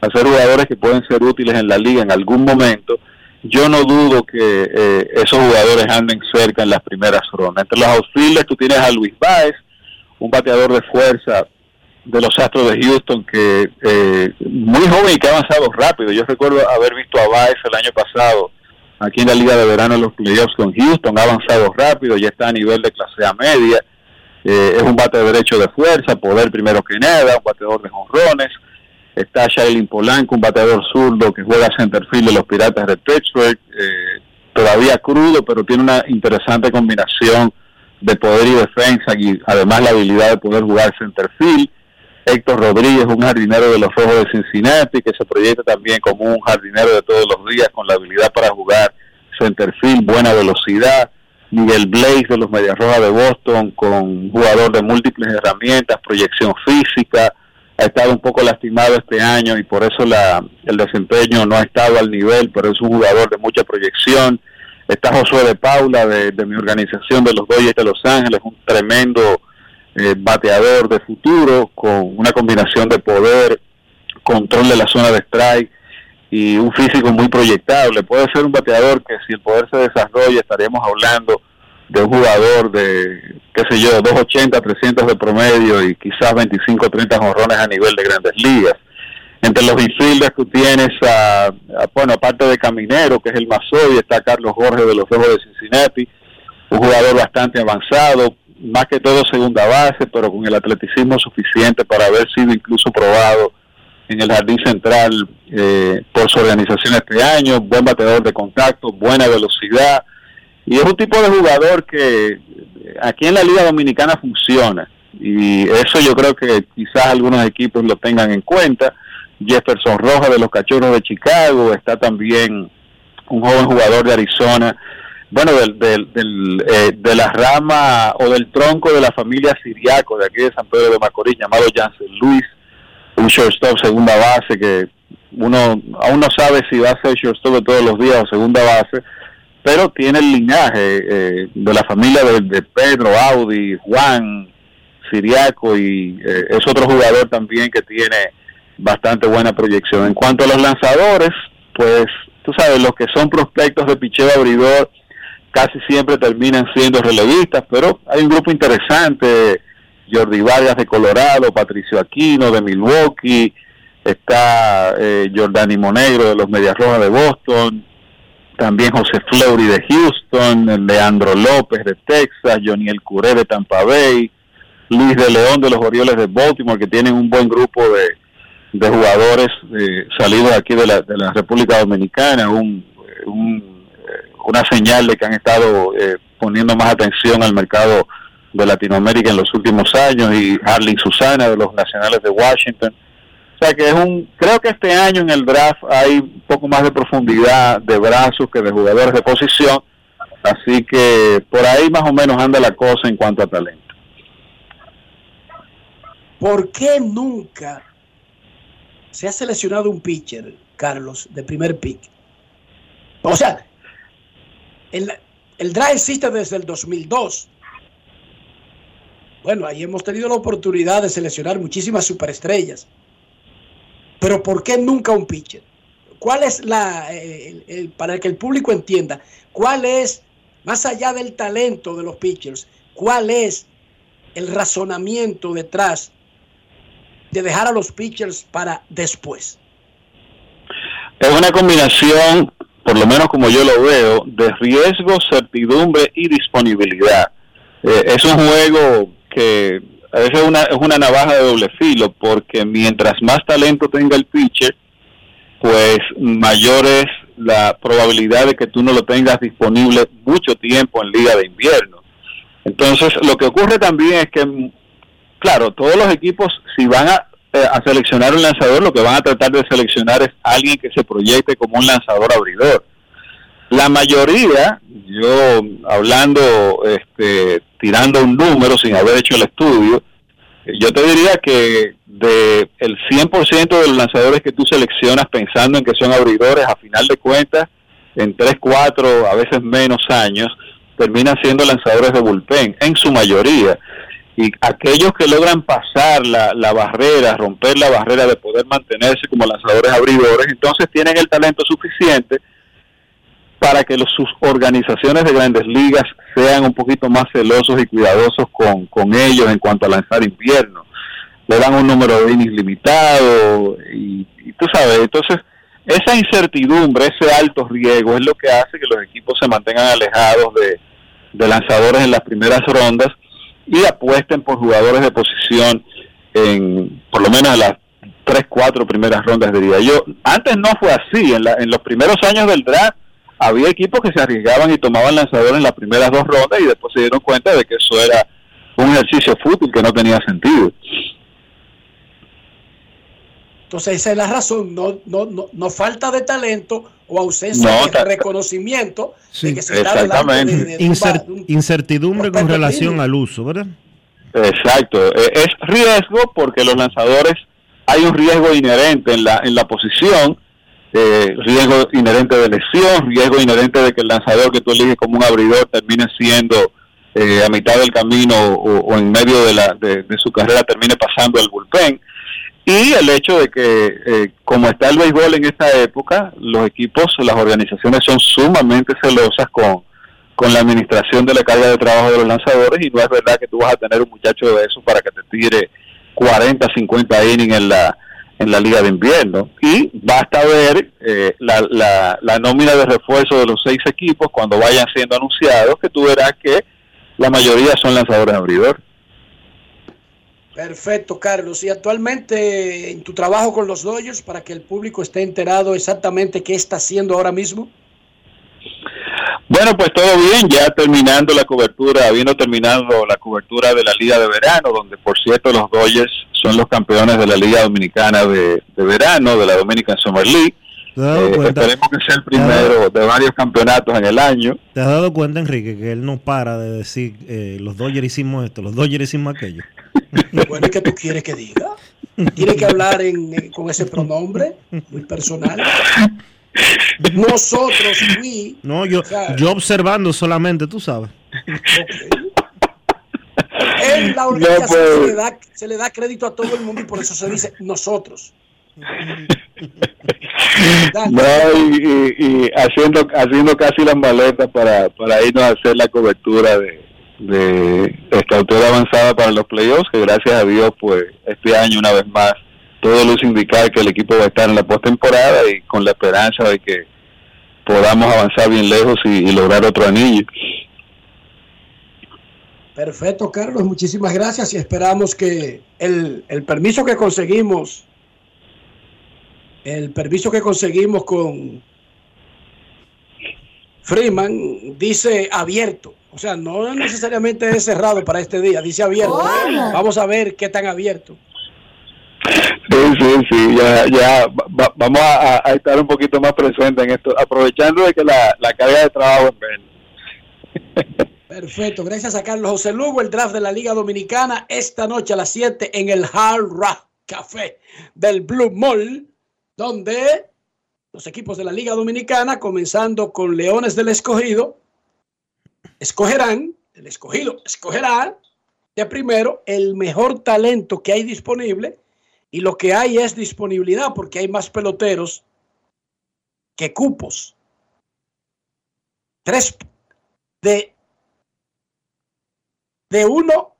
a ser jugadores que pueden ser útiles en la liga en algún momento, yo no dudo que eh, esos jugadores anden cerca en las primeras rondas. Entre los outfielders tú tienes a Luis Baez, un bateador de fuerza de los Astros de Houston que eh, muy joven y que ha avanzado rápido. Yo recuerdo haber visto a Baez el año pasado aquí en la Liga de Verano en los playoffs con Houston, ha avanzado rápido, ya está a nivel de clase A media. Eh, es un bate de derecho de fuerza, poder primero que nada, un bateador de jonrones Está Shailin Polanco, un bateador zurdo que juega centerfield de los Piratas de Pittsburgh, eh, todavía crudo, pero tiene una interesante combinación de poder y defensa y además la habilidad de poder jugar centerfield. Héctor Rodríguez, un jardinero de los Rojos de Cincinnati, que se proyecta también como un jardinero de todos los días con la habilidad para jugar centerfield, buena velocidad. Miguel Blaze de los Medias Rojas de Boston, con jugador de múltiples herramientas, proyección física, ha estado un poco lastimado este año y por eso la, el desempeño no ha estado al nivel, pero es un jugador de mucha proyección. Está Josué de Paula de, mi organización de los Dodgers de Los Ángeles, un tremendo eh, bateador de futuro con una combinación de poder, control de la zona de strike y un físico muy proyectable. Puede ser un bateador que si el poder se desarrolla estaríamos hablando de un jugador de, qué sé yo, 280, 300 de promedio y quizás 25, 30 jorrones a nivel de grandes ligas. Entre los infielders tú tienes a, bueno, aparte de Caminero, que es el más hoy, está Carlos Jorge de los Rojos de Cincinnati, un jugador bastante avanzado, más que todo segunda base, pero con el atleticismo suficiente para haber sido incluso probado en el Jardín Central eh, por su organización este año, buen bateador de contacto, buena velocidad, y es un tipo de jugador que aquí en la Liga Dominicana funciona. Y eso yo creo que quizás algunos equipos lo tengan en cuenta. Jefferson Rojas de los Cachorros de Chicago, está también un joven jugador de Arizona, bueno, del, del, eh, de la rama o del tronco de la familia Siriaco de aquí de San Pedro de Macorís, llamado Jansen Luis, un shortstop segunda base que uno aún no sabe si va a ser shortstop de todos los días o segunda base, pero tiene el linaje eh, de la familia de, Pedro, Audi, Juan, Siriaco y eh, es otro jugador también que tiene bastante buena proyección. En cuanto a los lanzadores, pues tú sabes, los que son prospectos de picheo abridor casi siempre terminan siendo relevistas, pero hay un grupo interesante, Jordi Vargas de Colorado, Patricio Aquino de Milwaukee, está eh, Jordani Monegro de los Medias Rojas de Boston, también José Fleury de Houston, Leandro López de Texas, Johnny El Curé de Tampa Bay, Luis de León de los Orioles de Baltimore, que tienen un buen grupo de, de jugadores eh, salidos aquí de la, de la República Dominicana, un, un, una señal de que han estado eh, poniendo más atención al mercado de Latinoamérica en los últimos años, y Harley Susana de los Nacionales de Washington. O sea que es un, creo que este año en el draft hay un poco más de profundidad de brazos que de jugadores de posición, así que por ahí más o menos anda la cosa en cuanto a talento. ¿Por qué nunca se ha seleccionado un pitcher, Carlos, de primer pick? O sea, el, el draft existe desde el 2002. Bueno, ahí hemos tenido la oportunidad de seleccionar muchísimas superestrellas. Pero ¿por qué nunca un pitcher? ¿Cuál es la, eh, para que el público entienda, cuál es, más allá del talento de los pitchers, cuál es el razonamiento detrás de dejar a los pitchers para después? Es una combinación, por lo menos como yo lo veo, de riesgo, certidumbre y disponibilidad. Eh, es un juego que a veces es una, es una navaja de doble filo, porque mientras más talento tenga el pitcher, pues mayor es la probabilidad de que tú no lo tengas disponible mucho tiempo en liga de invierno. Entonces, lo que ocurre también es que, claro, todos los equipos, si van a, eh, a seleccionar un lanzador, lo que van a tratar de seleccionar es alguien que se proyecte como un lanzador abridor. La mayoría, yo hablando, este, tirando un número sin haber hecho el estudio, eh, yo te diría que de el 100% de los lanzadores que tú seleccionas pensando en que son abridores, a final de cuentas, en 3, 4, a veces menos años, terminan siendo lanzadores de bullpen, en su mayoría. Y aquellos que logran pasar la, la barrera, romper la barrera de poder mantenerse como lanzadores abridores, entonces tienen el talento suficiente para que los, sus organizaciones de grandes ligas sean un poquito más celosos y cuidadosos con, con ellos en cuanto a lanzar invierno. Le dan un número de innings limitado y, y tú sabes, entonces esa incertidumbre, ese alto riesgo es lo que hace que los equipos se mantengan alejados de, de lanzadores en las primeras rondas y apuesten por jugadores de posición en por lo menos en las tres, cuatro primeras rondas, diría yo. Antes no fue así, en, la, en los primeros años del draft había equipos que se arriesgaban y tomaban lanzadores en las primeras dos rondas y después se dieron cuenta de que eso era un ejercicio fútbol que no tenía sentido. Entonces esa es la razón, no, no, no, no falta de talento o ausencia No, de reconocimiento Sí, de que se está de, de- de un- incertidumbre con relación al uso, ¿verdad? Exacto, Eh, es riesgo porque los lanzadores hay un riesgo inherente en la en la posición, eh, riesgo inherente de lesión, riesgo inherente de que el lanzador que tú eliges como un abridor termine siendo eh, a mitad del camino o, o en medio de, la, de, de su carrera termine pasando al bullpen. Y el hecho de que, eh, como está el béisbol en esta época, los equipos, las organizaciones son sumamente celosas con, con la administración de la carga de trabajo de los lanzadores y no es verdad que tú vas a tener un muchacho de eso para que te tire 40, 50 innings en la, en la liga de invierno. Y basta ver eh, la, la, la nómina de refuerzo de los seis equipos cuando vayan siendo anunciados, que tú verás que la mayoría son lanzadores abridor. Perfecto, Carlos. Y actualmente en tu trabajo con los Dodgers, para que el público esté enterado exactamente qué está haciendo ahora mismo. Bueno, pues todo bien, ya terminando la cobertura, habiendo terminado la cobertura de la Liga de Verano, donde por cierto los Dodgers son los campeones de la Liga Dominicana de, de Verano, de la Dominican Summer League. ¿Te has dado Eh, cuenta? esperemos que sea el primero de varios campeonatos en el año. ¿Te has dado cuenta, Enrique, que él no para de decir eh, los Dodgers hicimos esto, los Dodgers hicimos aquello? Bueno, ¿y qué tú quieres que diga? Tiene que hablar en, eh, con ese pronombre muy personal. Nosotros, we, No, yo, O sea- yo observando solamente, tú sabes. en la organización se, le da, se le da crédito a todo el mundo y por eso se dice nosotros. No, y, y- y haciendo haciendo casi las maletas para, para irnos a hacer la cobertura de, de esta altura avanzada para los playoffs, que gracias a Dios, pues este año una vez más, todo luce indicar que el equipo va a estar en la postemporada y con la esperanza de que podamos avanzar bien lejos y, y lograr otro anillo. Perfecto, Carlos, muchísimas gracias y esperamos que el, el permiso que conseguimos, el permiso que conseguimos con Freeman dice abierto, o sea, no necesariamente es cerrado para este día, dice abierto. Vamos a ver qué tan abierto. Sí, sí, sí, ya, ya va- vamos a, a estar un poquito más presentes en esto, aprovechando de que la, la carga de trabajo es menos. Perfecto, gracias a Carlos José Lugo, el draft de la Liga Dominicana esta noche a las 7 en el Hard Rock Café del Blue Mall, donde los equipos de la Liga Dominicana, comenzando con Leones del Escogido, escogerán, el escogido escogerá de primero el mejor talento que hay disponible y lo que hay es disponibilidad porque hay más peloteros que cupos. Tres de de uno,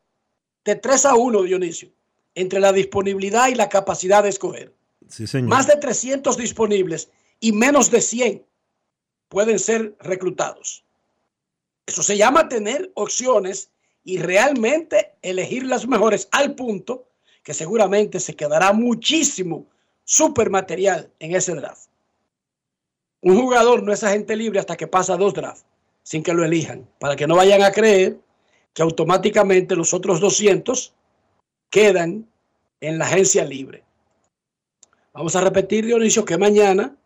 de 3 a 1, Dionisio, entre la disponibilidad y la capacidad de escoger. Sí, señor. Más de 300 disponibles y menos de 100 pueden ser reclutados. Eso se llama tener opciones y realmente elegir las mejores al punto que seguramente se quedará muchísimo super material en ese draft. Un jugador no es agente libre hasta que pasa dos drafts sin que lo elijan, para que no vayan a creer que automáticamente los otros 200 quedan en la agencia libre. Vamos a repetir, Dionisio, que mañana,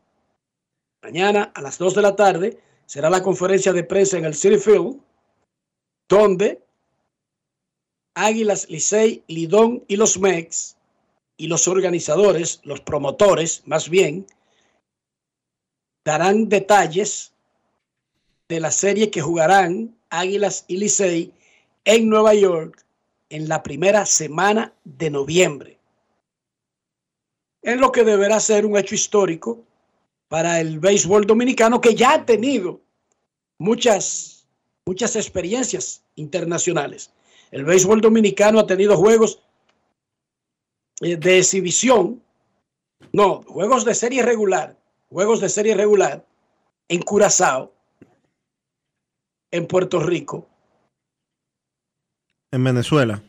mañana a las 2 de la tarde, será la conferencia de prensa en el City Field, donde Águilas, Licey, Lidón y los MEX y los organizadores, los promotores más bien, darán detalles de la serie que jugarán Águilas y Licey en Nueva York en la primera semana de noviembre. En lo que deberá ser un hecho histórico para el béisbol dominicano que ya ha tenido muchas, muchas experiencias internacionales. El béisbol dominicano ha tenido juegos eh, de exhibición, no, juegos de serie regular, juegos de serie regular en Curazao, en Puerto Rico, En Venezuela.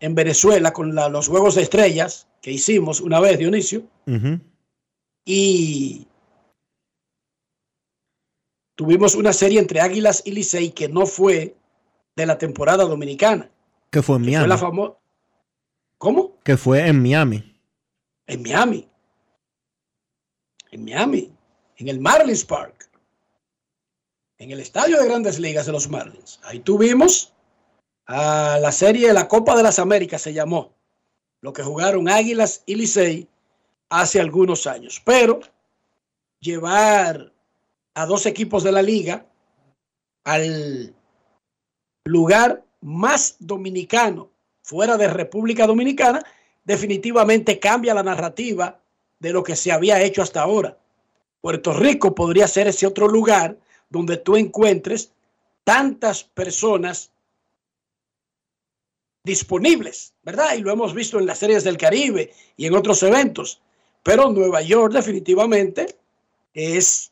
en Venezuela con la- los Juegos de Estrellas que hicimos una vez, Dionisio, Ujú. Y tuvimos una serie entre Águilas y Licey que no fue de la temporada dominicana. Que fue en Fue Miami. la. ¿Cómo? Que fue en Miami. En Miami. En Miami. En el Marlins Park. En el estadio de grandes ligas de los Marlins. Ahí tuvimos a la serie de la Copa de las Américas, se llamó. Lo que jugaron Águilas y Licey hace algunos años. Pero llevar a dos equipos de la liga al lugar más dominicano fuera de República Dominicana, definitivamente cambia la narrativa de lo que se había hecho hasta ahora. Puerto Rico podría ser ese otro lugar donde tú encuentres tantas personas disponibles, ¿verdad? Y lo hemos visto en las series del Caribe y en otros eventos. Pero Nueva York definitivamente es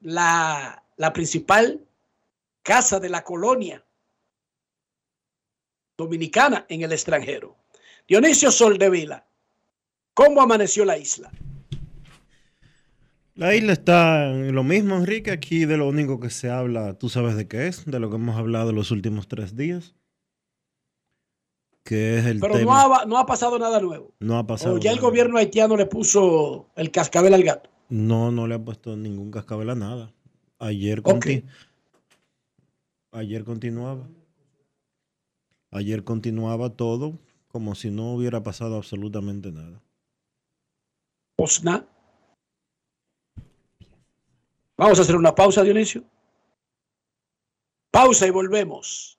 la, la principal casa de la colonia dominicana en el extranjero. Dionisio Soldevila, ¿cómo amaneció la isla? La isla está en lo mismo, Enrique. Aquí de lo único que se habla, tú sabes de qué es, de lo que hemos hablado los últimos tres días. Que es el Pero tema. no ha, no ha pasado nada nuevo. No ha pasado. O ya el gobierno haitiano le puso el cascabel al gato. No, no le ha puesto ningún cascabel a nada. Ayer, conti- Ayer continuaba. Ayer continuaba todo como si no hubiera pasado absolutamente nada. Osna. Vamos a hacer una pausa, Dionisio. Pausa y volvemos.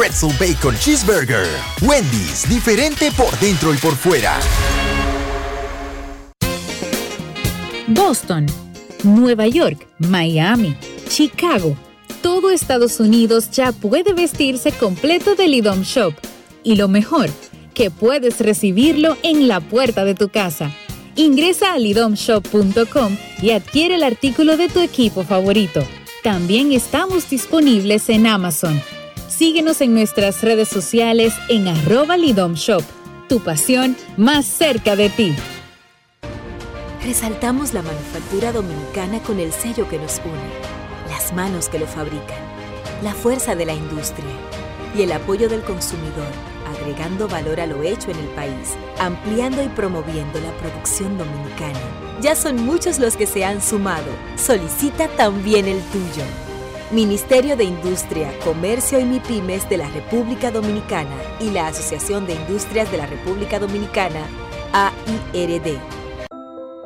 Bacon Cheeseburger. Wendy's, diferente por dentro y por fuera. Boston, Nueva York, Miami, Chicago. Todo Estados Unidos ya puede vestirse completo del IDOM Shop. Y lo mejor, que puedes recibirlo en la puerta de tu casa. Ingresa a lidomshop.com y adquiere el artículo de tu equipo favorito. También estamos disponibles en Amazon. Síguenos en nuestras redes sociales en arroba lidomshop. Tu pasión más cerca de ti. Resaltamos la manufactura dominicana con el sello que nos une, las manos que lo fabrican, la fuerza de la industria y el apoyo del consumidor, agregando valor a lo hecho en el país, ampliando y promoviendo la producción dominicana. Ya son muchos los que se han sumado. Solicita también el tuyo. Ministerio de Industria, Comercio y MIPIMES de la República Dominicana y la Asociación de Industrias de la República Dominicana, AIRD.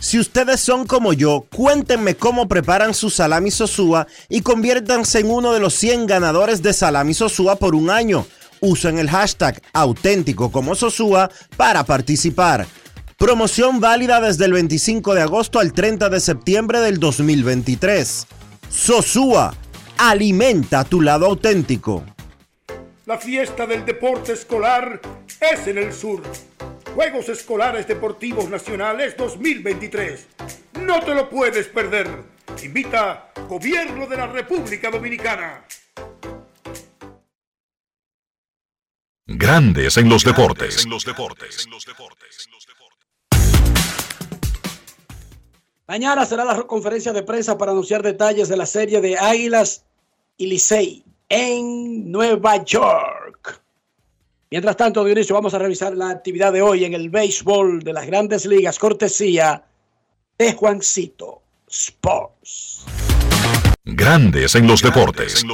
Si ustedes son como yo, cuéntenme cómo preparan su salami sosúa y conviértanse en uno de los 100 ganadores de salami sosúa por un año. Usen el hashtag auténtico como Sosúa para participar. Promoción válida desde el 25 de agosto al 30 de septiembre del 2023. Sosúa, alimenta tu lado auténtico. La fiesta del deporte escolar es en el sur. Juegos Escolares Deportivos Nacionales 2023. No te lo puedes perder. Invita Gobierno de la República Dominicana. Grandes en los deportes. Mañana será la conferencia de prensa para anunciar detalles de la serie de Águilas y Licey en Nueva York. Mientras tanto, Dionisio, vamos a revisar la actividad de hoy en el béisbol de las grandes ligas, cortesía de Juancito Sports. Grandes en los deportes.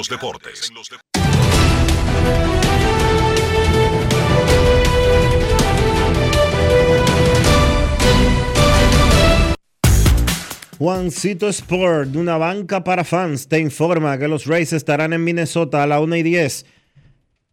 Juancito Sport, de una banca para fans, te informa que los Rays estarán en Minnesota a la 1 y 10.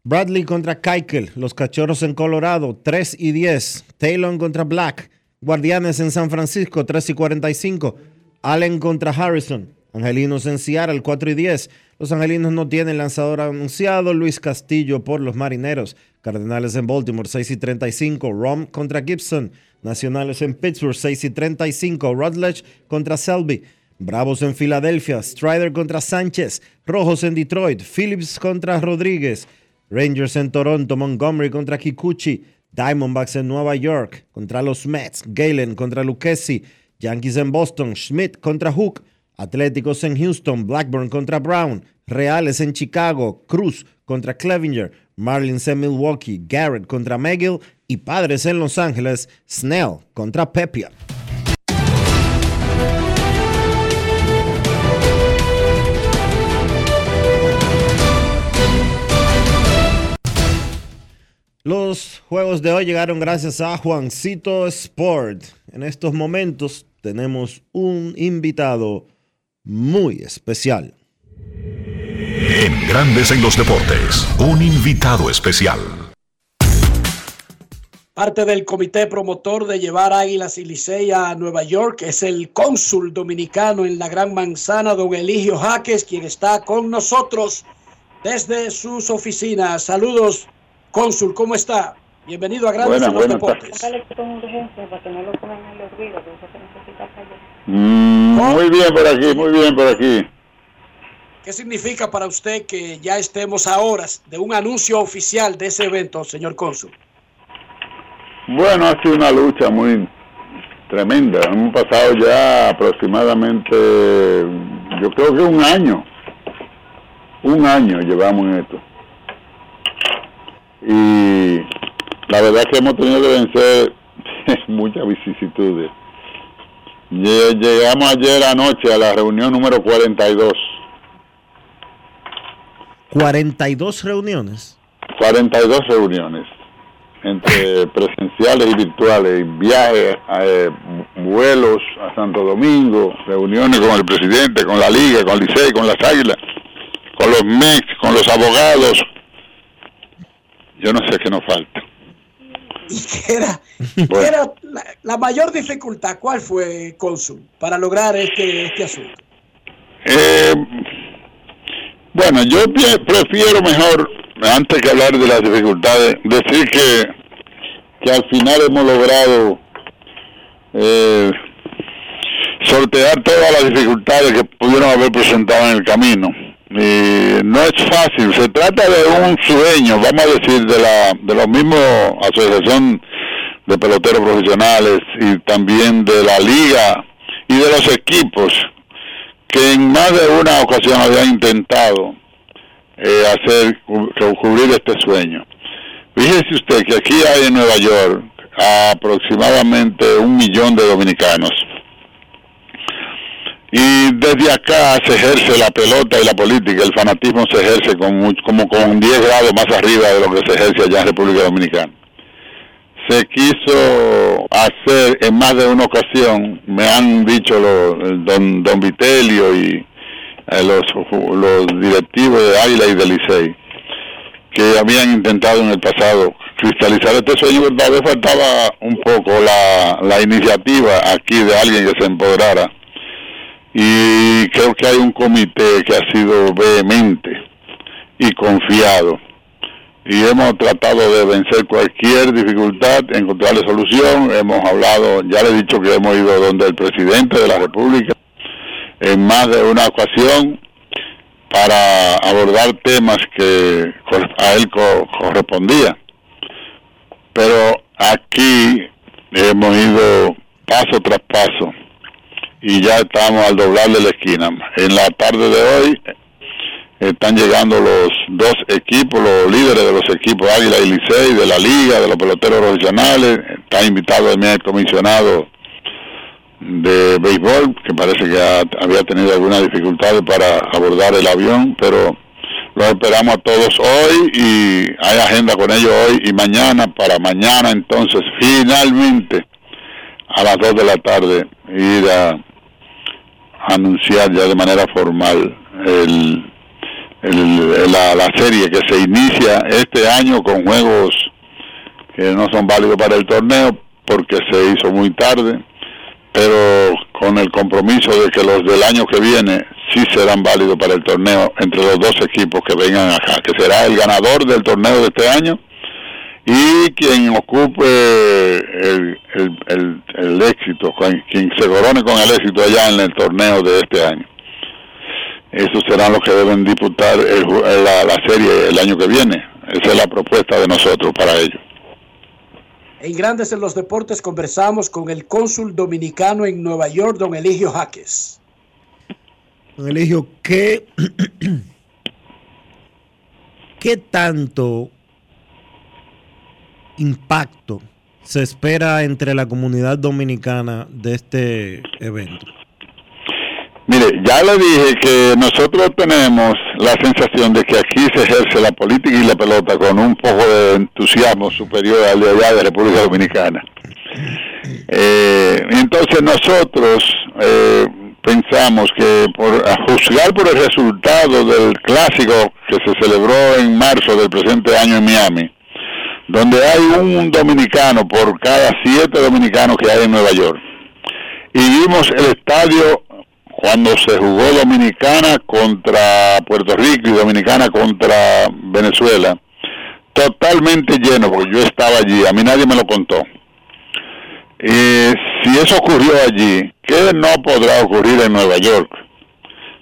Bradley contra Keikel, los Cachorros en Colorado, 3 y 10. Taylor contra Black, Guardianes en San Francisco, 3 y 45. Allen contra Harrison, Angelinos en Seattle, 4 y 10. Los Angelinos no tienen lanzador anunciado. Luis Castillo por los Marineros. Cardenales en Baltimore, 6 y 35. Rom contra Gibson. Nacionales en Pittsburgh, 6 y 35. Rutledge contra Selby. Bravos en Filadelfia. Strider contra Sánchez. Rojos en Detroit. Phillips contra Rodríguez. Rangers en Toronto. Montgomery contra Kikuchi. Diamondbacks en Nueva York contra los Mets, Galen contra Lucchesi, Yankees en Boston, Schmidt contra Hook, Atléticos en Houston, Blackburn contra Brown, Reales en Chicago, Cruz contra Clevinger, Marlins en Milwaukee, Garrett contra McGill y Padres en Los Ángeles, Snell contra Pepia. Los juegos de hoy llegaron gracias a Juancito Sport. En estos momentos tenemos un invitado muy especial. En Grandes en los Deportes, un invitado especial. Parte del comité promotor de llevar Águilas y Licey a Nueva York es el cónsul dominicano en la Gran Manzana, don Eligio Jaques, quien está con nosotros desde sus oficinas. Saludos, cónsul, ¿cómo está? Bienvenido a Grandes en los Deportes. Mm, muy bien por aquí, muy bien por aquí. ¿Qué significa para usted que ya estemos a horas de un anuncio oficial de ese evento, señor cónsul? Bueno, ha sido una lucha muy tremenda. Hemos pasado ya aproximadamente, yo creo que un año. Un año llevamos en esto. Y la verdad es que hemos tenido que vencer muchas vicisitudes. Llegamos ayer anoche a la reunión número 42 42 reuniones. 42 reuniones, entre presenciales y virtuales, viajes, eh, vuelos a Santo Domingo, reuniones con el presidente, con la Liga, con el Licey, con las Águilas, con los MEX, con los abogados. Yo no sé qué nos falta. ¿Y qué era, qué era la, la, mayor dificultad? ¿Cuál fue, Cónsul, para lograr este, este asunto? Eh, bueno, yo prefiero mejor, antes que hablar de las dificultades, decir que, que al final hemos logrado eh, sortear todas las dificultades que pudieron haber presentado en el camino. Y no es fácil, se trata de un sueño, vamos a decir, de la de los mismos asociación de peloteros profesionales y también de la liga y de los equipos que en más de una ocasión había intentado eh, hacer cubrir este sueño. Fíjese usted que aquí hay en Nueva York aproximadamente un millón de dominicanos. Y desde acá se ejerce la pelota y la política, el fanatismo se ejerce con, como con 10 grados más arriba de lo que se ejerce allá en República Dominicana. Se quiso hacer en más de una ocasión, me han dicho los, don, don Vitelio y eh, los, los directivos de Águila y de Licey, que habían intentado en el pasado cristalizar este sueño, tal vez faltaba un poco la, la iniciativa aquí de alguien que se empoderara. Y creo que hay un comité que ha sido vehemente y confiado y hemos tratado de vencer cualquier dificultad, encontrarle solución. Hemos hablado, ya le he dicho que hemos ido donde el presidente de la República en más de una ocasión para abordar temas que a él correspondía. Pero aquí hemos ido paso tras paso y ya estamos al doblarle la esquina. En la tarde de hoy están llegando los dos equipos, los líderes de los equipos Águila y Licey, de la liga, de los peloteros profesionales. Está invitado también el comisionado de béisbol, que parece que había tenido algunas dificultades para abordar el avión, pero los esperamos a todos hoy y hay agenda con ellos hoy y mañana, para mañana entonces finalmente a las 2 de la tarde ir a anunciar ya de manera formal el la, la serie que se inicia este año con juegos que no son válidos para el torneo porque se hizo muy tarde, pero con el compromiso de que los del año que viene sí serán válidos para el torneo entre los dos equipos que vengan acá, que será el ganador del torneo de este año y quien ocupe el, el, el éxito, quien se corone con el éxito allá en el torneo de este año esos serán los que deben disputar la, serie el año que viene. Esa es la propuesta de nosotros para ello. En Grandes en los Deportes conversamos con el cónsul dominicano en Nueva York, don Eligio Jaques. Don Eligio, ¿qué, ¿qué tanto impacto se espera entre la comunidad dominicana de este evento? Mire, ya le dije que nosotros tenemos la sensación de que aquí se ejerce la política y la pelota con un poco de entusiasmo superior al de allá de República Dominicana. Eh, entonces nosotros eh, pensamos que por a juzgar por el resultado del clásico que se celebró en marzo del presente año en Miami, donde hay un dominicano por cada siete dominicanos que hay en Nueva York, y vimos el estadio cuando se jugó Dominicana contra Puerto Rico y Dominicana contra Venezuela, totalmente lleno, porque yo estaba allí, a mí nadie me lo contó. Y si eso ocurrió allí, ¿qué no podrá ocurrir en Nueva York?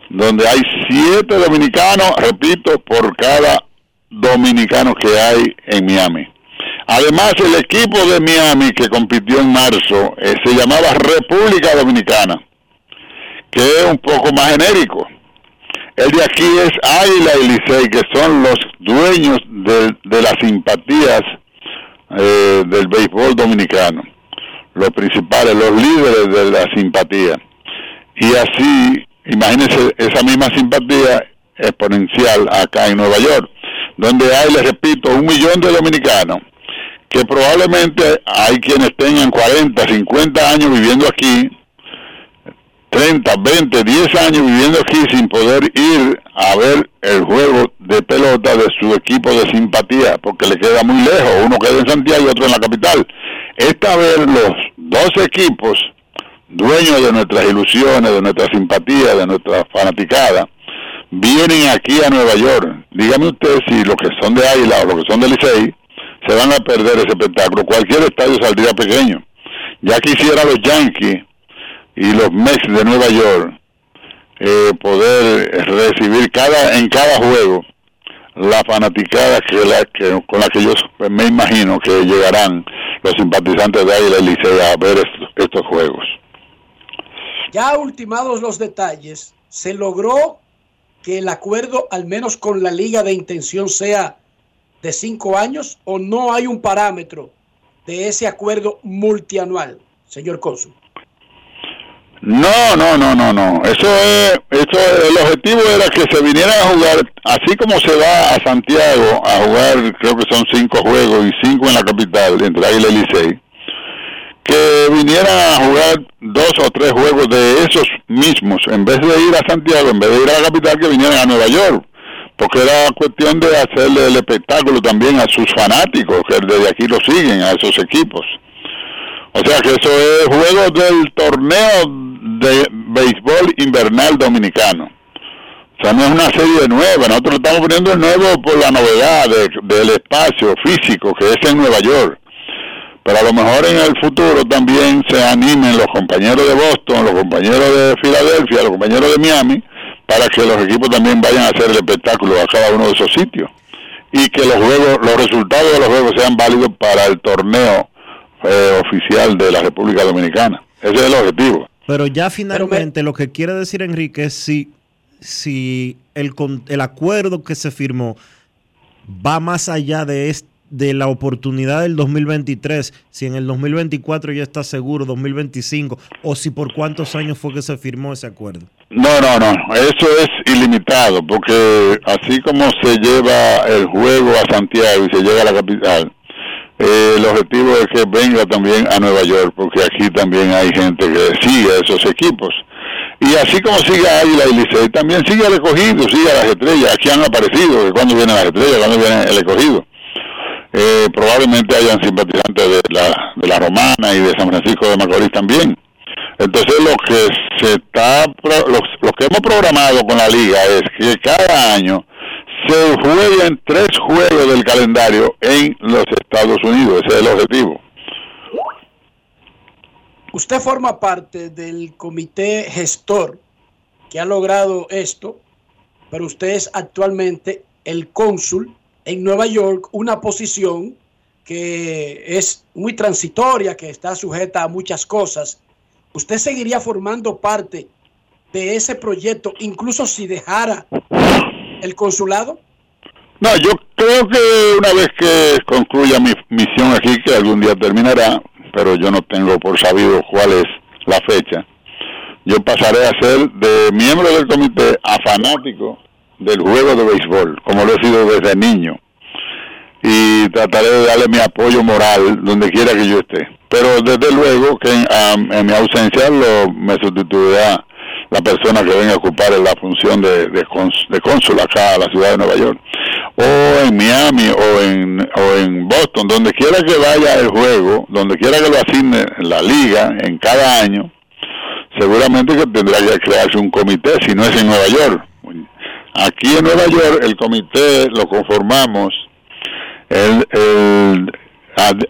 Donde hay siete dominicanos, repito, por cada dominicano que hay en Miami. Además, el equipo de Miami que compitió en marzo eh, se llamaba República Dominicana que es un poco más genérico. El de aquí es Águila y Licey, que son los dueños de, de las simpatías eh, del béisbol dominicano, los principales, los líderes de la simpatía. Y así, imagínense esa misma simpatía exponencial acá en Nueva York, donde hay, les repito, un millón de dominicanos, que probablemente hay quienes tengan 40, 50 años viviendo aquí, 30, 20, 10 años viviendo aquí sin poder ir a ver el juego de pelota de su equipo de simpatía, porque le queda muy lejos, uno queda en Santiago y otro en la capital. Esta vez los dos equipos, dueños de nuestras ilusiones, de nuestra simpatía, de nuestra fanaticada, vienen aquí a Nueva York. Dígame usted si los que son de Águila o los que son de Licey se van a perder ese espectáculo. Cualquier estadio saldría pequeño. Ya quisiera los Yankees y los Mets de Nueva York eh, poder recibir cada en cada juego la fanaticada que, la, que con la que yo me imagino que llegarán los simpatizantes de Águila y Licey a ver estos juegos. Ya ultimados los detalles, se logró que el acuerdo, al menos con la liga de intención, sea de cinco años o no hay un parámetro de ese acuerdo multianual, señor Cónsul. No, no, no, no, no. Eso es, eso el objetivo era que se vinieran a jugar, así como se va a Santiago a jugar, creo que son cinco juegos y cinco en la capital, entre Águila y Licey, que vinieran a jugar dos o tres juegos de esos mismos, en vez de ir a Santiago, en vez de ir a la capital, que vinieran a Nueva York, porque era cuestión de hacerle el espectáculo también a sus fanáticos, que desde aquí lo siguen, a esos equipos. O sea que eso es juego del torneo de béisbol invernal dominicano. O sea, no es una serie nueva, nosotros estamos poniendo el nuevo por la novedad del espacio físico que es en Nueva York. Pero a lo mejor en el futuro también se animen los compañeros de Boston, los compañeros de Filadelfia, los compañeros de Miami, para que los equipos también vayan a hacer el espectáculo a cada uno de esos sitios. Y que los juegos, los resultados de los juegos sean válidos para el torneo eh, oficial de la República Dominicana. Ese es el objetivo. Pero ya finalmente lo que quiere decir Enrique es si, si el, el acuerdo que se firmó va más allá de, de la oportunidad del 2023, si en el 2024 ya está seguro, 2025, o si por cuántos años fue que se firmó ese acuerdo. No, no, no, eso es ilimitado, porque así como se lleva el juego a Santiago y se llega a la capital, eh, el objetivo es que venga también a Nueva York, porque aquí también hay gente que sigue a esos equipos. Y así como sigue Águila y Licey, también sigue el escogido, sigue las estrellas. Aquí han aparecido, cuando vienen las estrellas, cuando viene el escogido. Eh, probablemente hayan simpatizantes de la, de la Romana y de San Francisco de Macorís también. Entonces lo que se está, lo que hemos programado con la liga es que cada año se juegan tres juegos del calendario en los Estados Unidos. Ese es el objetivo. Usted forma parte del comité gestor que ha logrado esto, pero usted es actualmente el cónsul en Nueva York, una posición que es muy transitoria, que está sujeta a muchas cosas, ¿usted seguiría formando parte de ese proyecto, incluso si dejara el consulado? No, yo creo que una vez que concluya mi misión aquí, que algún día terminará, pero yo no tengo por sabido cuál es la fecha, yo pasaré a ser de miembro del comité a fanático del juego de béisbol, como lo he sido desde niño. Y trataré de darle mi apoyo moral donde quiera que yo esté. Pero desde luego que en, mi ausencia lo, me sustituirá la persona que venga a ocupar la función de, de, de cónsul acá a la ciudad de Nueva York o en Miami o en, o en Boston, donde quiera que vaya el juego, donde quiera que lo asigne la liga en cada año, seguramente que tendrá que crearse un comité, si no es en Nueva York. Aquí en Nueva York el comité lo conformamos el, el,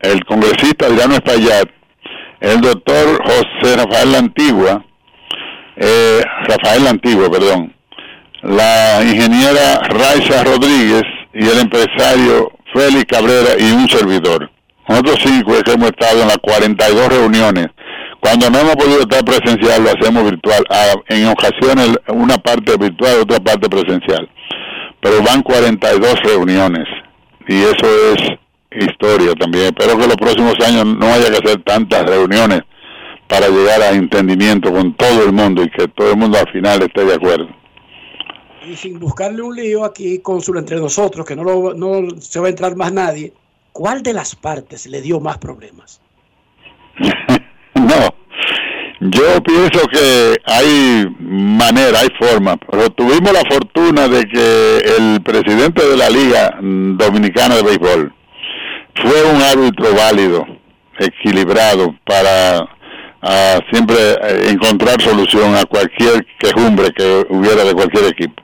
el congresista Adriano Espaillat, el doctor José Rafael Antigua, eh, Rafael Antigua, perdón, la ingeniera Raiza Rodríguez y el empresario Félix Cabrera y un servidor. Nosotros cinco es que hemos estado en las 42 reuniones. Cuando no hemos podido estar presencial, lo hacemos virtual. Ah, en ocasiones una parte virtual, otra parte presencial. Pero van 42 reuniones. Y eso es historia también. Espero que los próximos años no haya que hacer tantas reuniones para llegar a entendimiento con todo el mundo y que todo el mundo al final esté de acuerdo. Y sin buscarle un lío aquí, cónsul, entre nosotros, que no, lo, no se va a entrar más nadie, ¿cuál de las partes le dio más problemas? no, yo pienso que hay manera, hay forma, pero tuvimos la fortuna de que el presidente de la Liga Dominicana de Béisbol fue un árbitro válido, equilibrado, para uh, siempre eh, encontrar solución a cualquier quejumbre que hubiera de cualquier equipo.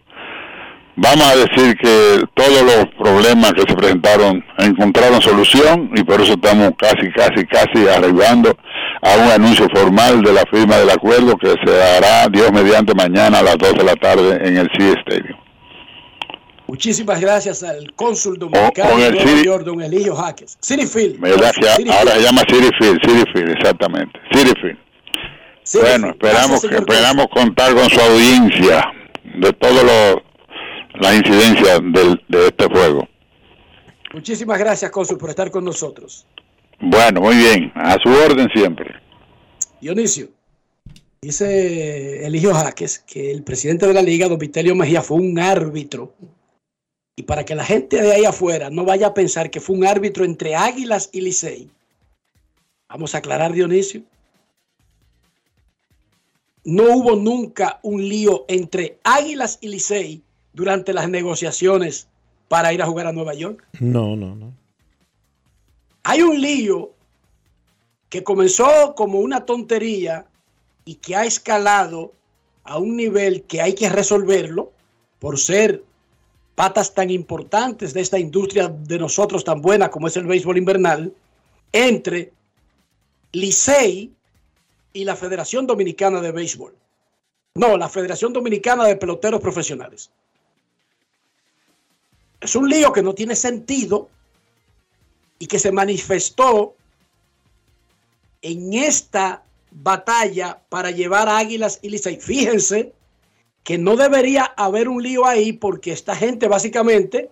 Vamos a decir que todos los problemas que se presentaron encontraron solución y por eso estamos casi, casi, casi arribando a un anuncio formal de la firma del acuerdo que se hará, Dios mediante, mañana a las 2 de la tarde en el CIE Stadium. Muchísimas gracias al cónsul dominicano de Nueva York, don Eligio Jaques. Gracias. Ahora se llama City Field, exactamente. Field. bueno, esperamos, gracias, esperamos contar con su audiencia de todos los la incidencia del, de este juego. Muchísimas gracias, Cónsul, por estar con nosotros. Bueno, muy bien, a su orden siempre. Dionisio, dice Eligio Jaques que el presidente de la liga, don Vitelio Mejía, fue un árbitro. Y para que la gente de ahí afuera no vaya a pensar que fue un árbitro entre Águilas y Licey, vamos a aclarar, Dionisio. No hubo nunca un lío entre Águilas y Licey durante las negociaciones para ir a jugar a Nueva York? No, no, no. Hay un lío que comenzó como una tontería y que ha escalado a un nivel que hay que resolverlo por ser patas tan importantes de esta industria de nosotros tan buena como es el béisbol invernal, entre Licey y la Federación Dominicana de Béisbol. No, la Federación Dominicana de Peloteros Profesionales. Es un lío que no tiene sentido y que se manifestó en esta batalla para llevar a Águilas y Licey. Fíjense que no debería haber un lío ahí porque esta gente básicamente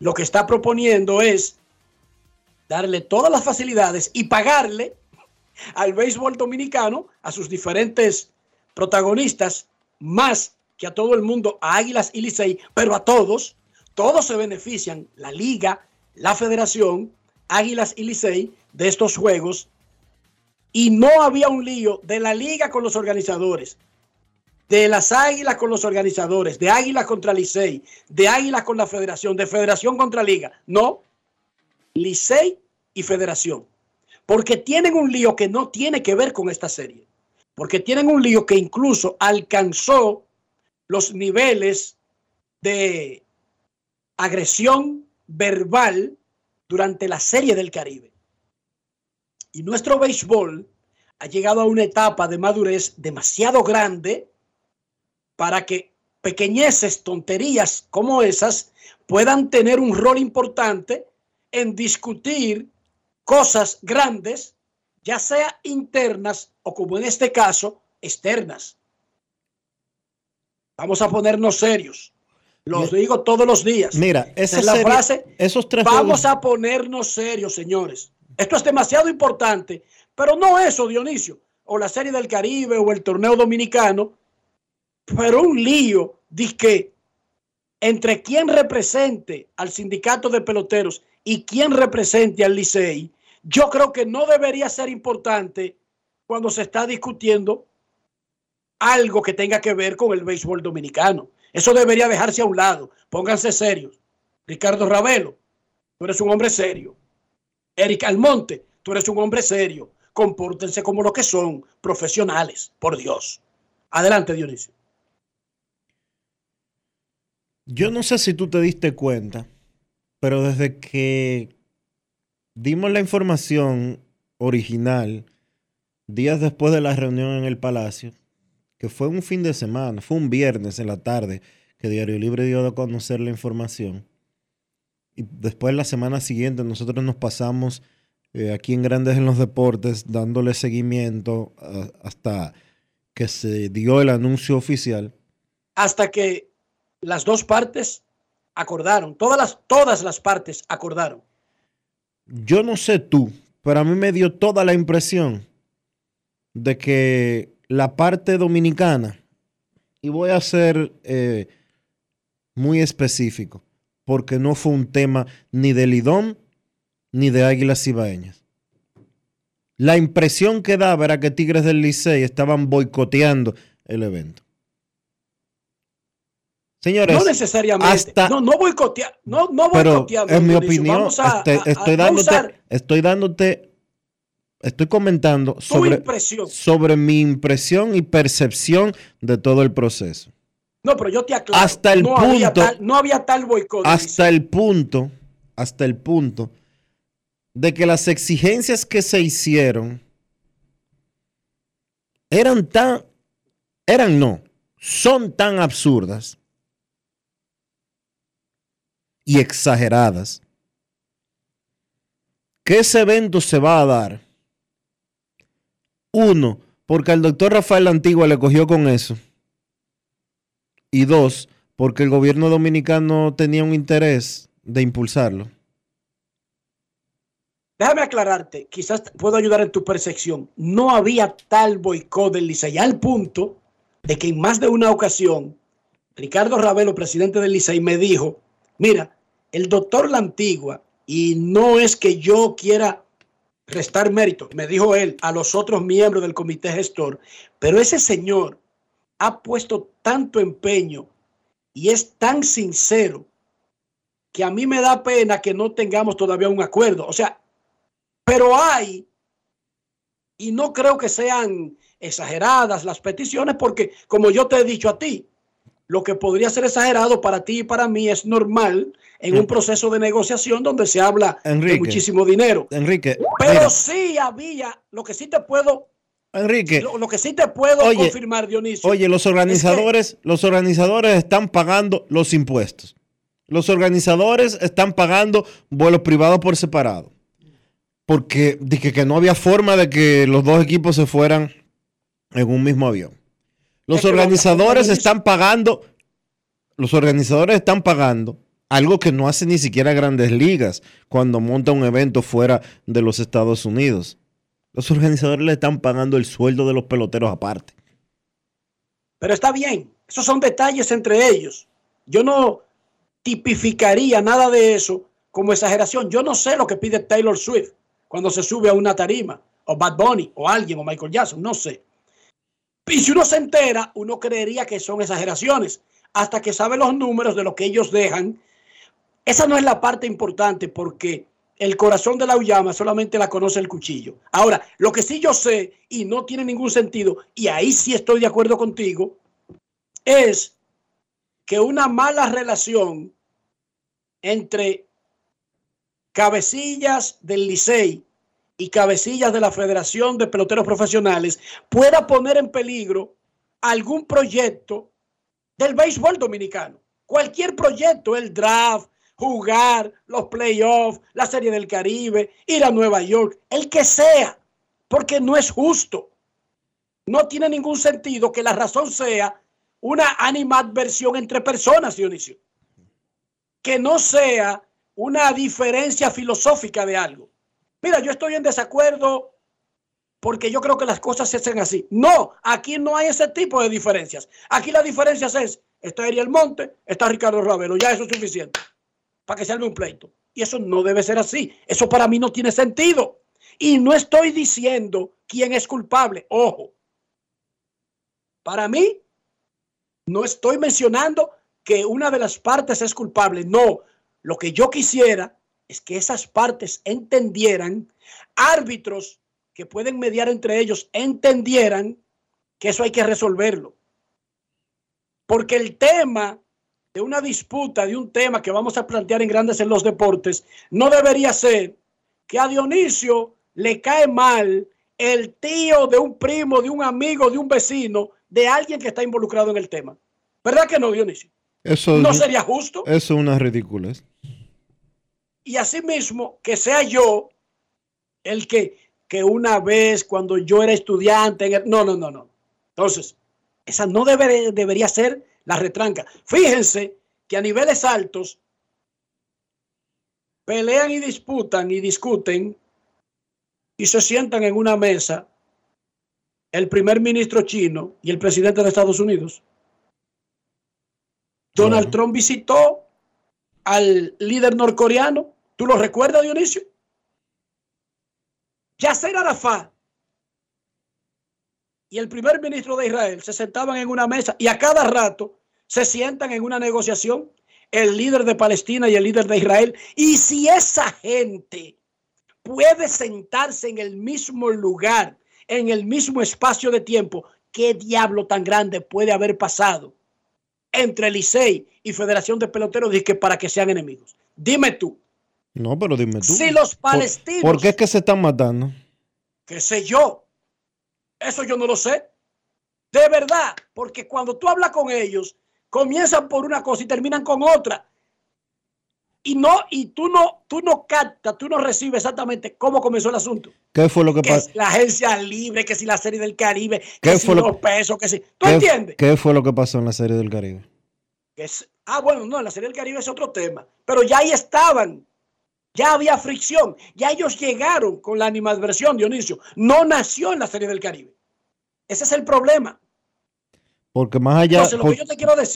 lo que está proponiendo es darle todas las facilidades y pagarle al béisbol dominicano, a sus diferentes protagonistas, más que a todo el mundo, a Águilas y Licey, pero a todos, todos se benefician, la liga, la federación, Águilas y Licey, de estos juegos. Y no había un lío de la liga con los organizadores, de las Águilas con los organizadores, de Águilas contra Licey, de Águilas con la federación, de federación contra liga. No, Licey y federación. Porque tienen un lío que no tiene que ver con esta serie. Porque tienen un lío que incluso alcanzó los niveles de agresión verbal durante la Serie del Caribe. Y nuestro béisbol ha llegado a una etapa de madurez demasiado grande para que pequeñeces, tonterías como esas puedan tener un rol importante en discutir cosas grandes, ya sea internas o como en este caso, externas. Vamos a ponernos serios. Los digo todos los días. Mira, esa es la serie- frase. esos tres Vamos juegos- a ponernos serios, señores. Esto es demasiado importante, pero no eso, Dionisio, o la serie del Caribe o el torneo dominicano, pero un lío, que entre quién represente al sindicato de peloteros y quién represente al Licey, yo creo que no debería ser importante cuando se está discutiendo algo que tenga que ver con el béisbol dominicano. Eso debería dejarse a un lado. Pónganse serios. Ricardo Ravelo, tú eres un hombre serio. Eric Almonte, tú eres un hombre serio. Compórtense como lo que son, profesionales, por Dios. Adelante, Dionisio. Yo no sé si tú te diste cuenta, pero desde que dimos la información original, días después de la reunión en el Palacio, que fue un fin de semana, fue un viernes en la tarde que Diario Libre dio a conocer la información. Y después la semana siguiente nosotros nos pasamos eh, aquí en Grandes en los Deportes dándole seguimiento a- hasta que se dio el anuncio oficial. Hasta que las dos partes acordaron, todas las, todas las partes acordaron. Yo no sé tú, pero a mí me dio toda la impresión de que la parte dominicana, y voy a ser eh, muy específico, porque no fue un tema ni de Lidón ni de Águilas Cibaeñas. La impresión que daba era que Tigres del Licey estaban boicoteando el evento. Señores, no necesariamente. hasta- no, no boicotea- no, no pero boicoteando, en mi opinión, Vamos a- este, a- a estoy dándote, usar estoy dándote, estoy comentando sobre, sobre mi impresión y percepción de todo el proceso. No, pero yo te aclaro. Hasta el no Había punto- tal, no había tal boicot. Hasta el punto, hasta el punto de que las exigencias que se hicieron eran tan, eran no, son tan absurdas y exageradas que ese evento se va a dar. Uno, porque al doctor Rafael Antigua le cogió con eso. Y dos, porque el gobierno dominicano tenía un interés de impulsarlo. Déjame aclararte, quizás puedo ayudar en tu percepción. No había tal boicot del Licey al punto de que en más de una ocasión, Ricardo Ravelo, presidente del Licey, me dijo, mira, el doctor La Antigua, y no es que yo quiera restar mérito, me dijo él a los otros miembros del comité gestor, pero ese señor ha puesto tanto empeño y es tan sincero que a mí me da pena que no tengamos todavía un acuerdo. O sea, pero hay, y no creo que sean exageradas las peticiones, porque como yo te he dicho a ti, lo que podría ser exagerado para ti y para mí es normal en un proceso de negociación donde se habla de Enrique. muchísimo dinero. Enrique, Pero mira, sí había, lo que sí te puedo, Enrique, lo, lo que sí te puedo Oye, confirmar, Dionisio. Oye, los organizadores, los organizadores están pagando los impuestos. Los organizadores están pagando vuelos privados por separado. Porque dije que no había forma de que los dos equipos se fueran en un mismo avión. Los Es organizadores están pagando, los organizadores están pagando algo que no hace ni siquiera grandes ligas cuando monta un evento fuera de los Estados Unidos. Los organizadores le están pagando el sueldo de los peloteros aparte. Pero está bien, esos son detalles entre ellos. Yo no tipificaría nada de eso como exageración. Yo no sé lo que pide Taylor Swift cuando se sube a una tarima, o Bad Bunny, o alguien, o Michael Jackson, no sé. Y si uno se entera, uno creería que son exageraciones, hasta que sabe los números de lo que ellos dejan. Esa no es la parte importante porque el corazón de la uyama solamente la conoce el cuchillo. Ahora, lo que sí yo sé y no tiene ningún sentido, y ahí sí estoy de acuerdo contigo, es que una mala relación entre cabecillas del Licey y cabecillas de la Federación de Peloteros Profesionales pueda poner en peligro algún proyecto del béisbol dominicano. Cualquier proyecto, el draft, jugar los playoffs, la Serie del Caribe, ir a Nueva York, el que sea, porque no es justo. No tiene ningún sentido que la razón sea una animadversión entre personas, Dionisio. Que no sea una diferencia filosófica de algo. Mira, yo estoy en desacuerdo porque yo creo que las cosas se hacen así. No, aquí no hay ese tipo de diferencias. Aquí la diferencia es, está Ariel Monte, está Ricardo Ravelo, ya eso es suficiente para que se arme un pleito. Y eso no debe ser así. Eso para mí no tiene sentido. Y no estoy diciendo quién es culpable. Ojo. Para mí, no estoy mencionando que una de las partes es culpable. No. Lo que yo quisiera es que esas partes entendieran, árbitros que pueden mediar entre ellos entendieran que eso hay que resolverlo. Porque el tema de una disputa, de un tema que vamos a plantear en grandes en los deportes, no debería ser que a Dionisio le cae mal el tío de un primo, de un amigo, de un vecino, de alguien que está involucrado en el tema. ¿Verdad que no, Dionisio? Eso no sería justo. Eso es una ridiculez. Y asimismo, que sea yo el que que una vez cuando yo era estudiante. No, no, no, no. Entonces, esa no debe, debería ser la retranca. Fíjense que a niveles altos pelean y disputan y discuten y se sientan en una mesa el primer ministro chino y el presidente de Estados Unidos. Donald Trump visitó al líder norcoreano. ¿Tú lo recuerdas, Dionisio? Yasser Arafat y el primer ministro de Israel se sentaban en una mesa y a cada rato se sientan en una negociación el líder de Palestina y el líder de Israel. Y si esa gente puede sentarse en el mismo lugar, en el mismo espacio de tiempo, ¿qué diablo tan grande puede haber pasado entre Licey y Federación de Peloteros que para que sean enemigos? Dime tú. No, pero dime tú. Si los palestinos. ¿Por, qué es que se están matando? ¿Qué sé yo? Eso yo no lo sé. De verdad, porque cuando tú hablas con ellos, comienzan por una cosa y terminan con otra. Y no, y tú no, tú no captas, tú no recibes exactamente cómo comenzó el asunto. ¿Qué fue lo que pasó? La agencia libre, que si la serie del Caribe, que si los pesos, que si. ¿Tú entiendes? ¿Qué fue lo que pasó en la serie del Caribe? ah, bueno, no, en la serie del Caribe es otro tema. Pero ya ahí estaban ya había fricción, ya ellos llegaron con la animadversión, Dionisio. No nació en la Serie del Caribe. Ese es el problema. Porque más allá,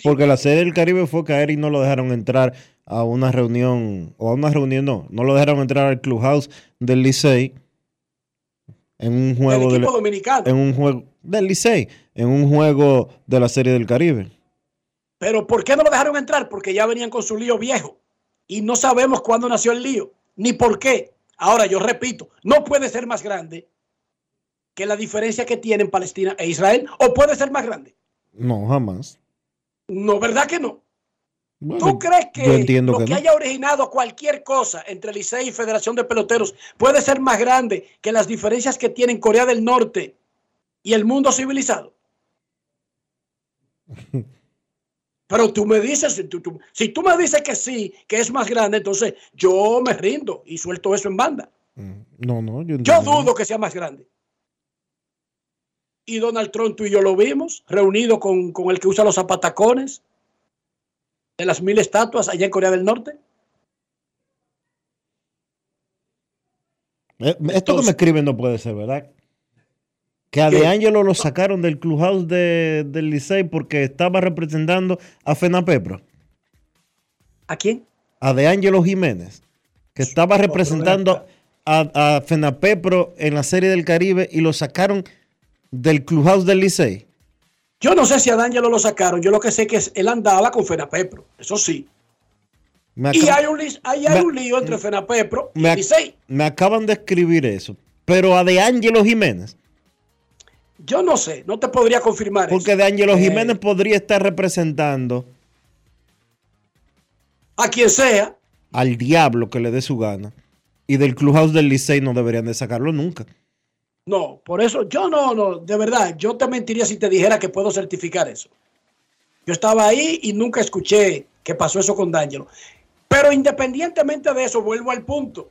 porque la Serie del Caribe fue que a Eric no lo dejaron entrar a una reunión, o a una reunión no, no lo dejaron entrar al clubhouse del Licey en un juego del dominicano. En un juego del Licey, en un juego de la Serie del Caribe. Pero ¿por qué no lo dejaron entrar? Porque ya venían con su lío viejo y no sabemos cuándo nació el lío, ni por qué. Ahora, yo repito, no puede ser más grande que la diferencia que tienen Palestina e Israel, o puede ser más grande. No, jamás. No, ¿verdad que no? ¿Tú crees que lo que, haya originado cualquier cosa entre Licey y Federación de Peloteros puede ser más grande que las diferencias que tienen Corea del Norte y el mundo civilizado? Pero tú me dices, si tú, me dices que sí, que es más grande, entonces yo me rindo y suelto eso en banda. Mm, no, no, yo, dudo que sea más grande. Y Donald Trump, tú y yo lo vimos, reunido con, el que usa los zapatacones de las mil estatuas allá en Corea del Norte. Eh, esto que me escriben no puede ser, ¿verdad? Que a De Angelo lo sacaron del clubhouse de, del Licey porque estaba representando a Fenapepro. ¿A quién? A De Angelo Jiménez, que estaba representando a, a Fenapepro en la Serie del Caribe y lo sacaron del clubhouse del Licey. Yo no sé si a D'Angelo lo sacaron. Yo lo que sé es que él andaba con Fenapepro. Eso sí. y hay un, hay, un lío entre Fenapepro y Licey. Me acaban de escribir eso. Pero a De Angelo Jiménez yo no sé, no te podría confirmar. Porque de Angelo eh, Jiménez podría estar representando a quien sea. Al diablo que le dé su gana. Y del clubhouse del Licey no deberían de sacarlo nunca. No, por eso yo no, no, de verdad, yo te mentiría si te dijera que puedo certificar eso. Yo estaba ahí y nunca escuché que pasó eso con D'Angelo. Pero independientemente de eso, vuelvo al punto.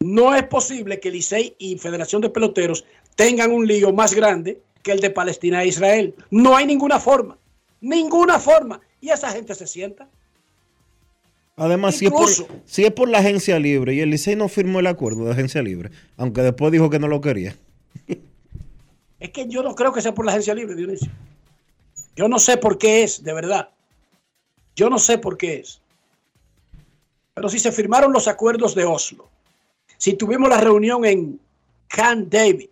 No es posible que Licey y Federación de Peloteros tengan un lío más grande que el de Palestina e Israel. No hay ninguna forma. Ninguna forma. Y esa gente se sienta. Además, si es, por, si es por la agencia libre y el Licey no firmó el acuerdo de agencia libre, aunque después dijo que no lo quería. Es que yo no creo que sea por la agencia libre, Dionisio. Yo no sé por qué es, de verdad. Yo no sé por qué es. Pero si se firmaron los acuerdos de Oslo, si tuvimos la reunión en Camp David,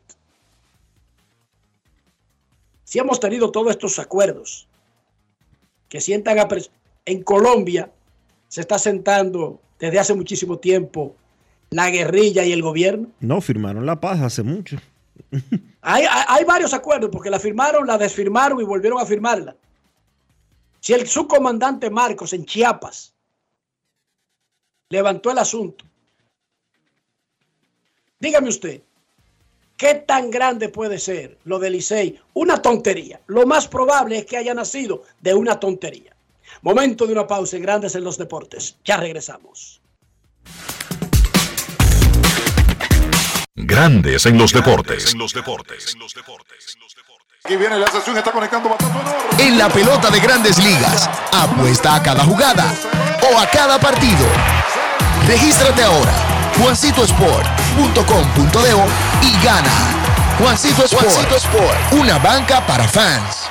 si hemos tenido todos estos acuerdos que sientan a en Colombia se está sentando desde hace muchísimo tiempo la guerrilla y el gobierno. No, firmaron la paz hace mucho. hay, hay, varios acuerdos porque la firmaron, la desfirmaron y volvieron a firmarla. Si el subcomandante Marcos en Chiapas levantó el asunto, dígame usted, ¿qué tan grande puede ser lo de Licey? Una tontería. Lo más probable es que haya nacido de una tontería. Momento de una pausa en Grandes en los Deportes. Ya regresamos. Grandes en los deportes. En los deportes. Aquí viene la sesión, está conectando En la pelota de grandes ligas, apuesta a cada jugada o a cada partido. Regístrate ahora, juancitosport.com.de y gana. Juancito Sport, una banca para fans.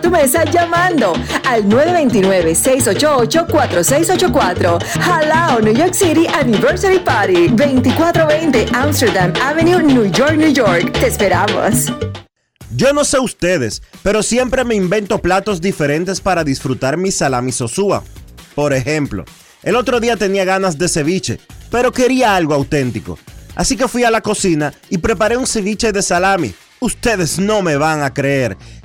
tu mesa llamando al 929-688-4684. Halao New York City Anniversary Party, 2420 Amsterdam Avenue, New York, New York. Te esperamos. Yo no sé ustedes, pero siempre me invento platos diferentes para disfrutar mi salami sosúa. Por ejemplo, el otro día tenía ganas de ceviche, pero quería algo auténtico. Así que fui a la cocina y preparé un ceviche de salami. Ustedes no me van a creer.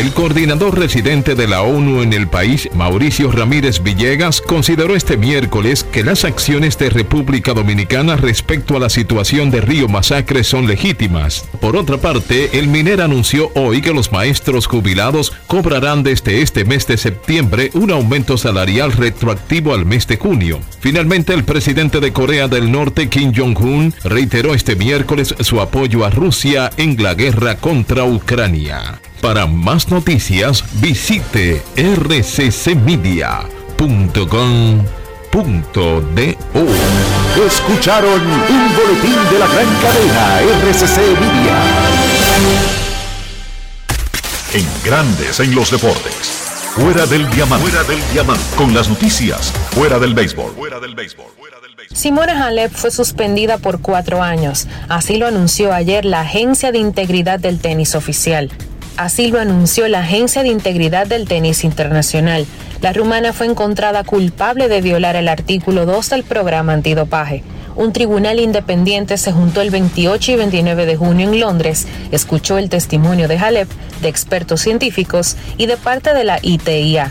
El coordinador residente de la ONU en el país, Mauricio Ramírez Villegas, consideró este miércoles que las acciones de República Dominicana respecto a la situación de Río Masacre son legítimas. Por otra parte, el MINER anunció hoy que los maestros jubilados cobrarán desde este mes de septiembre un aumento salarial retroactivo al mes de junio. Finalmente, el presidente de Corea del Norte, Kim Jong-un, reiteró este miércoles su apoyo a Rusia en la guerra contra Ucrania. Para más noticias, visite rccmedia.com.do. Escucharon un boletín de la gran cadena RCC Media. En grandes en los deportes. Fuera del diamante. Fuera del diamante. Con las noticias. Fuera del béisbol. Fuera del béisbol. Simona Halep fue suspendida por cuatro años. Así lo anunció ayer la Agencia de Integridad del Tenis Oficial. Así lo anunció la Agencia de Integridad del Tenis Internacional. La rumana fue encontrada culpable de violar el artículo 2 del programa antidopaje. Un tribunal independiente se juntó el 28 y 29 de junio en Londres, escuchó el testimonio de Halep, de expertos científicos y de parte de la ITIA.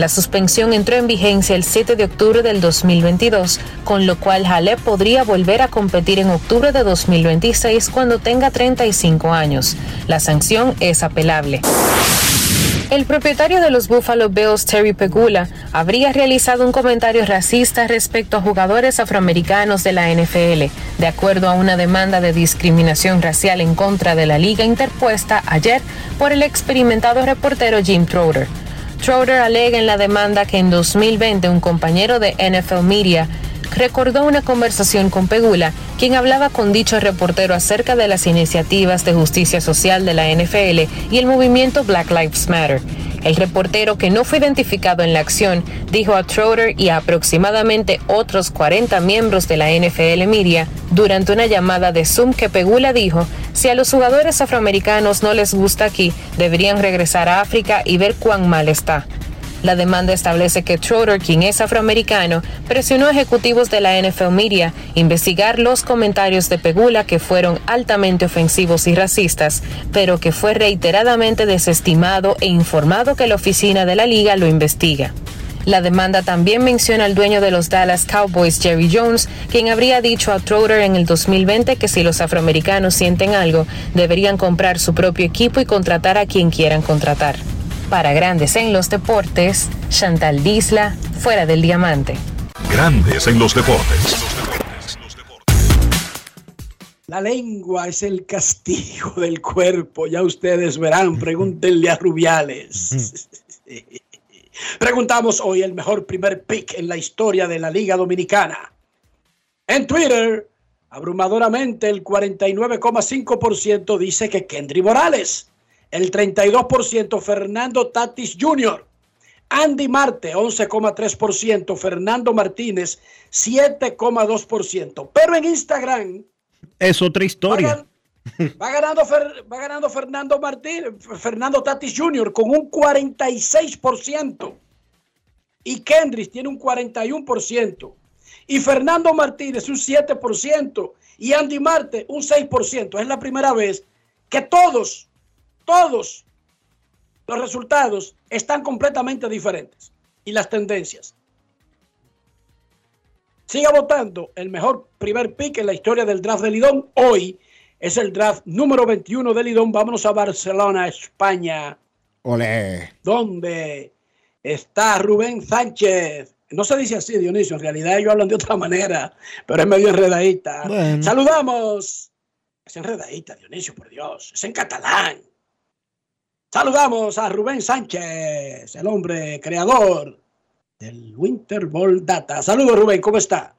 La suspensión entró en vigencia el 7 de octubre del 2022, con lo cual Halep podría volver a competir en octubre de 2026 cuando tenga 35 años. La sanción es apelable. El propietario de los Buffalo Bills, Terry Pegula, habría realizado un comentario racista respecto a jugadores afroamericanos de la NFL, de acuerdo a una demanda de discriminación racial en contra de la liga interpuesta ayer por el experimentado reportero Jim Trotter. Trotter alega en la demanda que en 2020 un compañero de NFL Media recordó una conversación con Pegula, quien hablaba con dicho reportero acerca de las iniciativas de justicia social de la NFL y el movimiento Black Lives Matter. El reportero, que no fue identificado en la acción, dijo a Trotter y a aproximadamente otros 40 miembros de la NFL Media durante una llamada de Zoom que Pegula dijo, si a los jugadores afroamericanos no les gusta aquí, deberían regresar a África y ver cuán mal está. La demanda establece que Trotter, quien es afroamericano, presionó a ejecutivos de la NFL Media investigar los comentarios de Pegula que fueron altamente ofensivos y racistas, pero que fue reiteradamente desestimado e informado que la oficina de la liga lo investiga. La demanda también menciona al dueño de los Dallas Cowboys, Jerry Jones, quien habría dicho a Trotter en el 2020 que si los afroamericanos sienten algo, deberían comprar su propio equipo y contratar a quien quieran contratar. Para Grandes en los Deportes, Chantal Disla, fuera del diamante. Grandes en los deportes. La lengua es el castigo del cuerpo, ya ustedes verán, pregúntenle a Rubiales. Preguntamos hoy el mejor primer pick en la historia de la Liga Dominicana. En Twitter, abrumadoramente el 49,5% dice que Kendry Morales el 32% Fernando Tatis Jr., Andy Marte 11,3%, Fernando Martínez 7,2%. Pero en Instagram es otra historia. Va, ganando, va ganando Fernando Martínez, Fernando Tatis Jr. con un 46%. Y Kendrick tiene un 41%. Y Fernando Martínez un 7%. Y Andy Marte un 6%. Es la primera vez que todos todos los resultados están completamente diferentes y las tendencias. Siga votando. El mejor primer pick en la historia del draft de Lidón. Hoy es el draft número 21 de Lidón. Vámonos a Barcelona, España. Olé. Donde está Rubén Sánchez. No se dice así, Dionisio. En realidad ellos hablan de otra manera, pero es medio enredadita. Bueno. Saludamos. Es enredadita, Dionisio, por Dios. Es en catalán. Saludamos a Rubén Sánchez, el hombre creador del Winter Ball Data. Saludos, Rubén, ¿cómo está?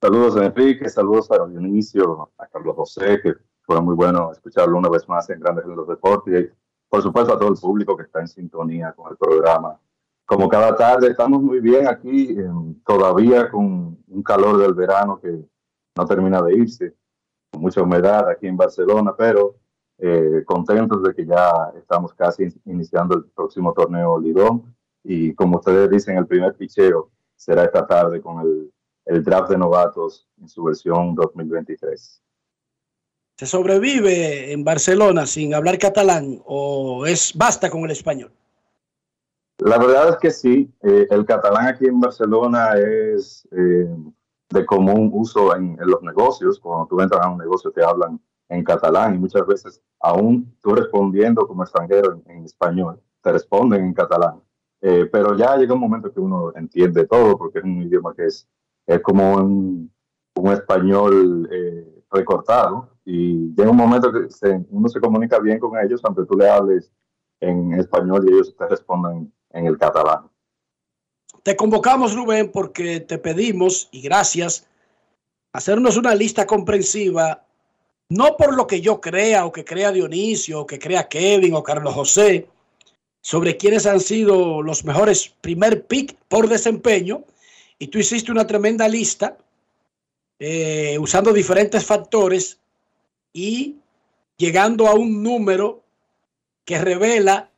Saludos Enrique, saludos a Dionisio, a Carlos José, que fue muy bueno escucharlo una vez más en Grandes en los Deportes, y por supuesto a todo el público que está en sintonía con el programa. Como cada tarde, estamos muy bien aquí, todavía con un calor del verano que no termina de irse, con mucha humedad aquí en Barcelona, pero eh, contentos de que ya estamos casi iniciando el próximo torneo Lidón y como ustedes dicen, el primer picheo será esta tarde con el, el draft de novatos en su versión 2023. ¿Se sobrevive en Barcelona sin hablar catalán o es basta con el español? La verdad es que sí, eh, el catalán aquí en Barcelona es eh, de común uso en, en, los negocios. Cuando tú entras a un negocio te hablan en catalán y muchas veces aún tú respondiendo como extranjero en, en español, te responden en catalán. Eh, pero ya llega un momento que uno entiende todo porque es un idioma que es, es como un, un español eh, recortado y llega un momento que se, uno se comunica bien con ellos aunque tú le hables en español y ellos te respondan en el catalán. Te convocamos, Rubén, porque te pedimos, y gracias, hacernos una lista comprensiva, no por lo que yo crea o que crea Dionisio o que crea Kevin o Carlos José, sobre quiénes han sido los mejores primer pick por desempeño, y tú hiciste una tremenda lista eh, usando diferentes factores y llegando a un número que revela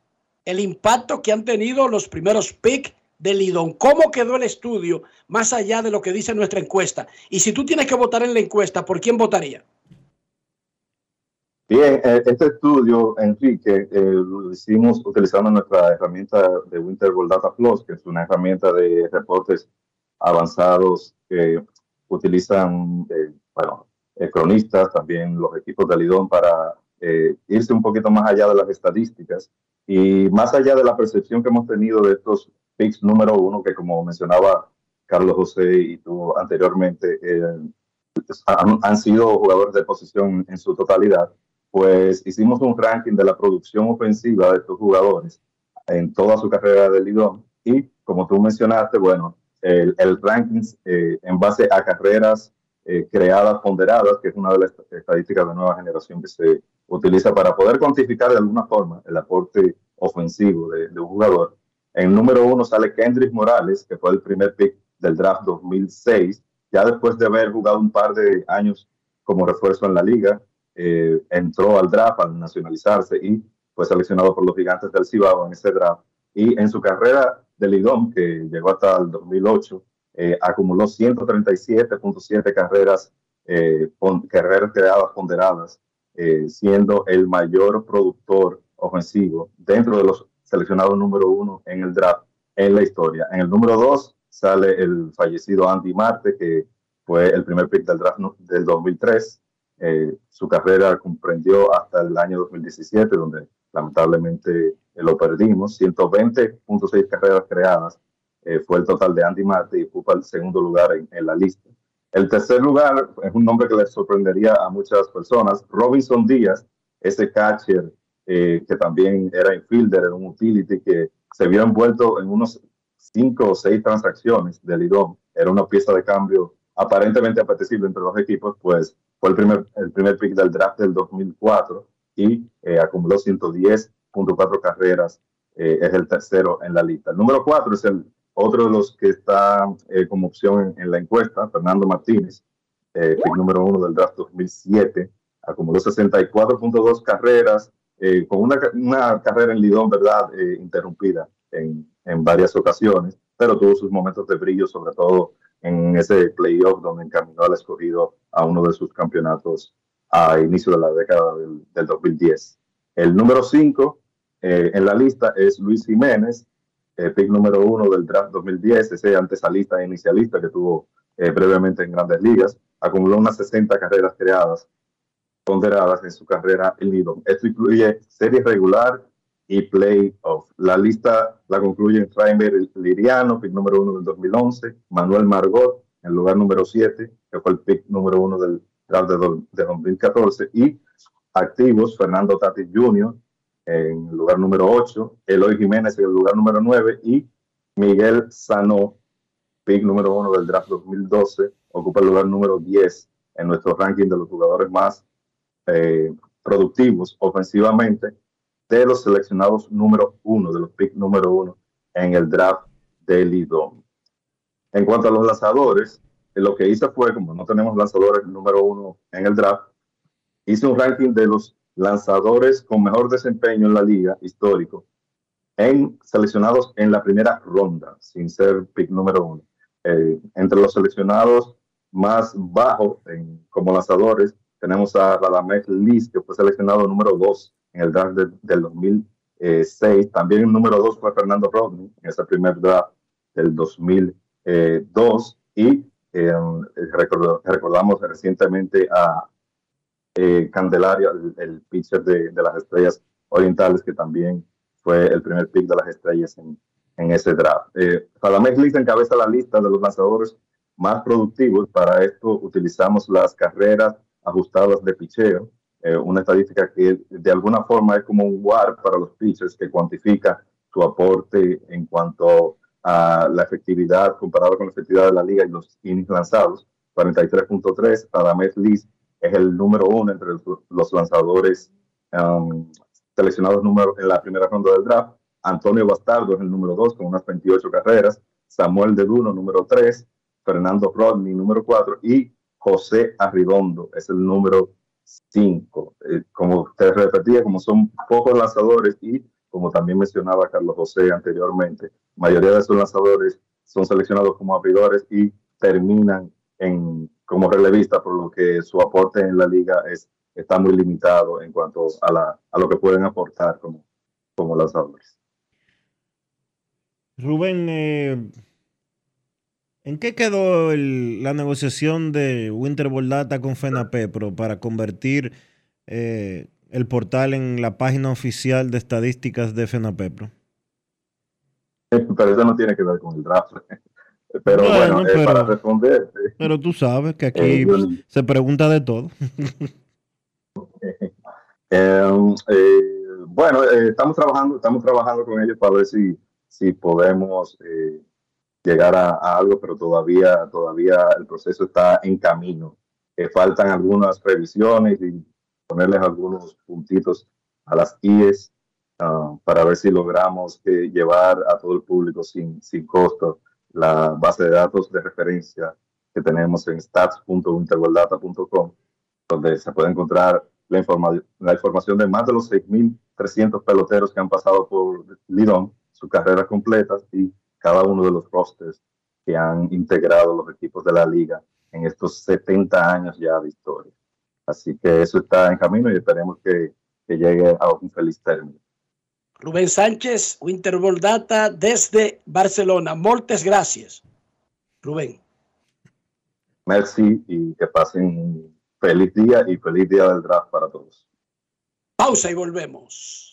el impacto que han tenido los primeros picks de Lidón. ¿Cómo quedó el estudio más allá de lo que dice nuestra encuesta? Y si tú tienes que votar en la encuesta, ¿por quién votaría? Bien, este estudio, Enrique, eh, lo hicimos utilizando nuestra herramienta de Winter World Data Plus, que es una herramienta de reportes avanzados que utilizan, eh, bueno, eh, cronistas, también los equipos de Lidón para eh, irse un poquito más allá de las estadísticas y más allá de la percepción que hemos tenido de estos picks número uno, que como mencionaba Carlos José y tú anteriormente, han, han sido jugadores de posición en su totalidad pues hicimos un ranking de la producción ofensiva de estos jugadores en toda su carrera de Lidón y como tú mencionaste, bueno, el, ranking eh, en base a carreras eh, creadas ponderadas, que es una de las estadísticas de nueva generación que se utiliza para poder cuantificar de alguna forma el aporte ofensivo de, de un jugador. En número uno sale Kendrick Morales, que fue el primer pick del draft 2006, ya después de haber jugado un par de años como refuerzo en la liga, eh, entró al draft al nacionalizarse y fue seleccionado por los gigantes del Cibao en ese draft. Y en su carrera de Lidón, que llegó hasta el 2008, eh, acumuló 137.7 carreras, eh, carreras creadas ponderadas, eh, siendo el mayor productor ofensivo dentro de los seleccionados número uno en el draft en la historia. En el número dos sale el fallecido Andy Marte, que fue el primer pick del draft del 2003. Eh, su carrera comprendió hasta el año 2017, donde lamentablemente eh, lo perdimos. 120.6 carreras creadas eh, fue el total de Andy Marte y ocupa el segundo lugar en, la lista. El tercer lugar es un nombre que les sorprendería a muchas personas. Robinson Díaz, ese catcher que también era infielder, era un utility que se vio envuelto en unos cinco o seis transacciones de Lidón. Era una pieza de cambio aparentemente apetecible entre los equipos, pues fue el primer, el primer pick del draft del 2004 y eh, acumuló 110.4 carreras, eh, es el tercero en la lista. El número 4 es el otro de los que está eh, como opción en, en, la encuesta, Fernando Martínez, eh, pick número 1 del draft 2007, acumuló 64.2 carreras, eh, con una, una, carrera en Lidón, ¿verdad?, interrumpida en, en varias ocasiones, pero tuvo sus momentos de brillo, sobre todo en ese playoff donde encaminó al escogido a uno de sus campeonatos a inicio de la década del, del 2010. El número 5 eh, en la lista es Luis Jiménez, eh, pick número 1 del draft 2010, ese antesalista e inicialista que tuvo eh, brevemente en grandes ligas. Acumuló unas 60 carreras creadas, ponderadas en su carrera en Lidom. Esto incluye serie regular y playoff. La lista la concluyen Rainer Liriano, pick número uno del 2011, Manuel Margot, en lugar número 7, que fue el pick número uno del draft de, de 2014, y activos Fernando Tatis Jr., en el lugar número 8, Eloy Jiménez en el lugar número 9 y Miguel Sano, pick número 1 del draft 2012, ocupa el lugar número 10 en nuestro ranking de los jugadores más eh, productivos ofensivamente de los seleccionados número 1, de los pick número 1 en el draft de Lidom. En cuanto a los lanzadores, lo que hice fue, como no tenemos lanzadores número 1 en el draft, hice un ranking de los lanzadores con mejor desempeño en la liga histórico, en, seleccionados en la primera ronda, sin ser pick número uno. Eh, entre los seleccionados más bajos como lanzadores, tenemos a Radamés Liz, que fue seleccionado número dos en el draft del 2006. También el número dos fue Fernando Rodney en ese primer draft del 2002. Y eh, recordamos recientemente a eh, Candelaria, el, pitcher de, las Estrellas Orientales, que también fue el primer pick de las Estrellas en, en ese draft. Eh, Radamés encabeza la lista de los lanzadores más productivos. Para esto utilizamos las carreras ajustadas de picheo, eh, una estadística que de alguna forma es como un WAR para los pitchers que cuantifica su aporte en cuanto a la efectividad comparado con la efectividad de la liga y los innings lanzados. 43.3, Radamés Liz es el número uno entre los lanzadores um, seleccionados número, en la primera ronda del draft. Antonio Bastardo es el número dos con unas 28 carreras. Samuel De Duno, número tres. Fernando Rodney, número cuatro. Y José Arridondo es el número cinco. Eh, como te repetía, como son pocos lanzadores y como también mencionaba Carlos José anteriormente, mayoría de esos lanzadores son seleccionados como abridores y terminan en como relevista, por lo que su aporte en la liga es, está muy limitado en cuanto a, la, a lo que pueden aportar como, como lanzadores. Rubén, eh, ¿en qué quedó la negociación de Winter Data con FENAPEPRO para convertir eh, el portal en la página oficial de estadísticas de FENAPEPRO? Pero eso no tiene que ver con el draft. Pero bueno, eh, para responder. Pero tú sabes que aquí eh, se pregunta de todo. Eh, bueno, estamos trabajando, estamos trabajando con ellos para ver si, si podemos llegar a, algo, pero todavía, todavía el proceso está en camino. faltan algunas revisiones y ponerles algunos puntitos a las IES ah, para ver si logramos llevar a todo el público sin, sin costo la base de datos de referencia que tenemos en stats.winterworlddata.com, donde se puede encontrar la, la información de más de los 6.300 peloteros que han pasado por Lidón, su carrera completa y cada uno de los rosters que han integrado los equipos de la liga en estos 70 años ya de historia. Así que eso está en camino y esperemos que, que llegue a un feliz término. Rubén Sánchez, Winterball Data desde Barcelona. Muchas gracias. Rubén. Merci y que pasen un feliz día y feliz día del draft para todos. Pausa y volvemos.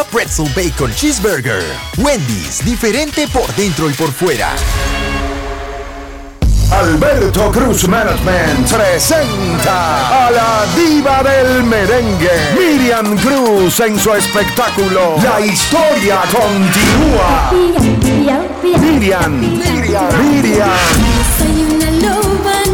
Pretzel Bacon Cheeseburger. Wendy's, diferente por dentro y por fuera. Alberto Cruz Management presenta a la diva del merengue, Miriam Cruz en su espectáculo La historia continúa. Miriam, Miriam, Miriam. Miriam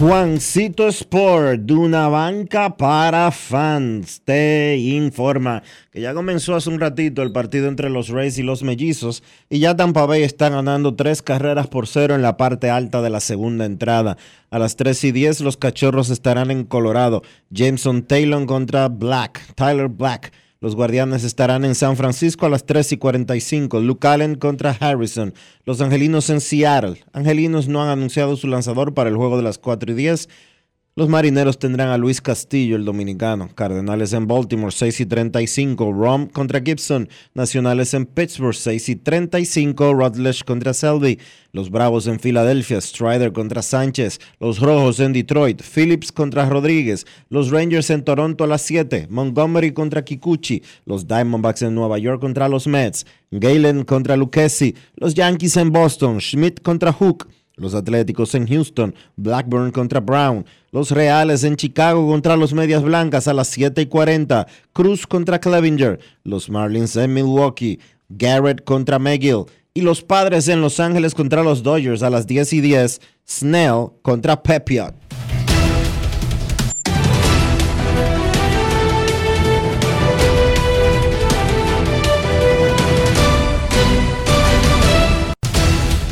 Juancito Sport, de una banca para fans, te informa que ya comenzó hace un ratito el partido entre los Rays y los Mellizos y ya Tampa Bay está ganando tres carreras por cero en la parte alta de la segunda entrada. A las 3 y 10 los cachorros estarán en Colorado. Jameson Taylor contra Black, Tyler Black. Los Guardianes estarán en San Francisco a las 3 y 45. Luke Allen contra Harrison. Los Angelinos en Seattle. Angelinos no han anunciado su lanzador para el juego de las 4 y 10. Los Marineros tendrán a Luis Castillo, el dominicano. Cardenales en Baltimore, 6 y 35. Rom contra Gibson. Nacionales en Pittsburgh, 6 y 35. Rutledge contra Selby. Los Bravos en Filadelfia. Strider contra Sánchez. Los Rojos en Detroit. Phillips contra Rodríguez. Los Rangers en Toronto a las 7. Montgomery contra Kikuchi. Los Diamondbacks en Nueva York contra los Mets. Galen contra Lucchesi. Los Yankees en Boston. Schmidt contra Hook. Los Atléticos en Houston, Blackburn contra Brown, los Reales en Chicago contra los Medias Blancas a las 7 y 40, Cruz contra Clevinger, los Marlins en Milwaukee, Garrett contra McGill y los Padres en Los Ángeles contra los Dodgers a las 10 y 10, Snell contra Pepiot.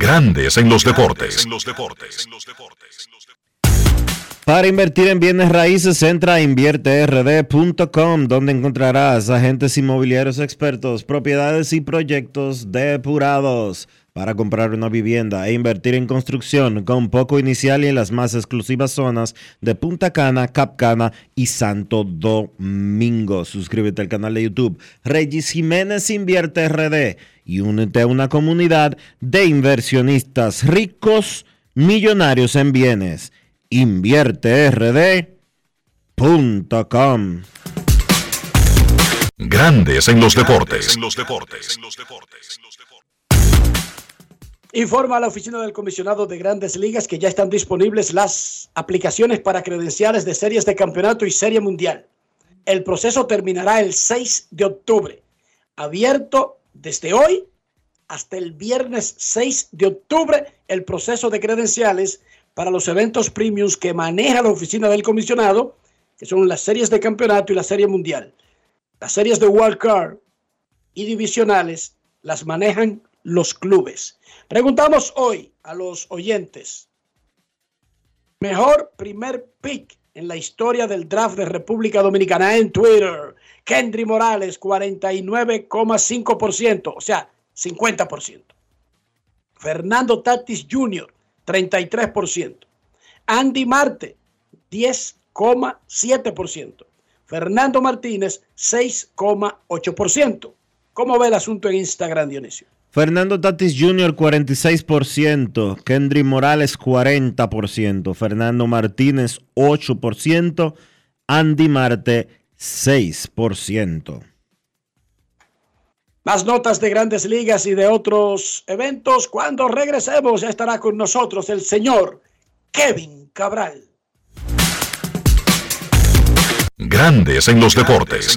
Grandes en los deportes. Para invertir en bienes raíces, entra a invierterd.com, donde encontrarás agentes inmobiliarios expertos, propiedades y proyectos depurados para comprar una vivienda e invertir en construcción con poco inicial y en las más exclusivas zonas de Punta Cana, Capcana y Santo Domingo. Suscríbete al canal de YouTube Regis Jiménez Invierte RD y únete a una comunidad de inversionistas ricos, millonarios en bienes. InvierteRD.com Grandes en los deportes. Informa a la oficina del comisionado de grandes ligas que ya están disponibles las aplicaciones para credenciales de series de campeonato y serie mundial. El proceso terminará el 6 de octubre. Abierto desde hoy hasta el viernes 6 de octubre el proceso de credenciales para los eventos premiums que maneja la oficina del comisionado, que son las series de campeonato y la serie mundial. Las series de World Card y divisionales las manejan los clubes. Preguntamos hoy a los oyentes, mejor primer pick en la historia del draft de República Dominicana en Twitter. Kendry Morales, 49,5%, o sea, 50%. Fernando Tatis Jr., 33%. Andy Marte, 10,7%. Fernando Martínez, 6,8%. ¿Cómo ve el asunto en Instagram, Dionisio? Fernando Tatis Jr. 46%, Kendry Morales 40%, Fernando Martínez 8%, Andy Marte 6%. Más notas de grandes ligas y de otros eventos. Cuando regresemos ya estará con nosotros el señor Kevin Cabral. Grandes en los deportes.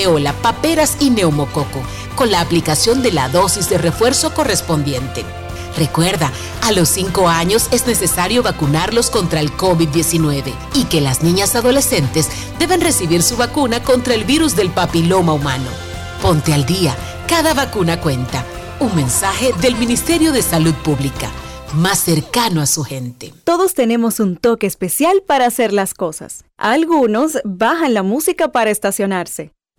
rubeola, paperas y neumococo, con la aplicación de la dosis de refuerzo correspondiente. Recuerda, a los 5 años es necesario vacunarlos contra el COVID-19 y que las niñas adolescentes deben recibir su vacuna contra el virus del papiloma humano. Ponte al día, cada vacuna cuenta. Un mensaje del Ministerio de Salud Pública, más cercano a su gente. Todos tenemos un toque especial para hacer las cosas. Algunos bajan la música para estacionarse.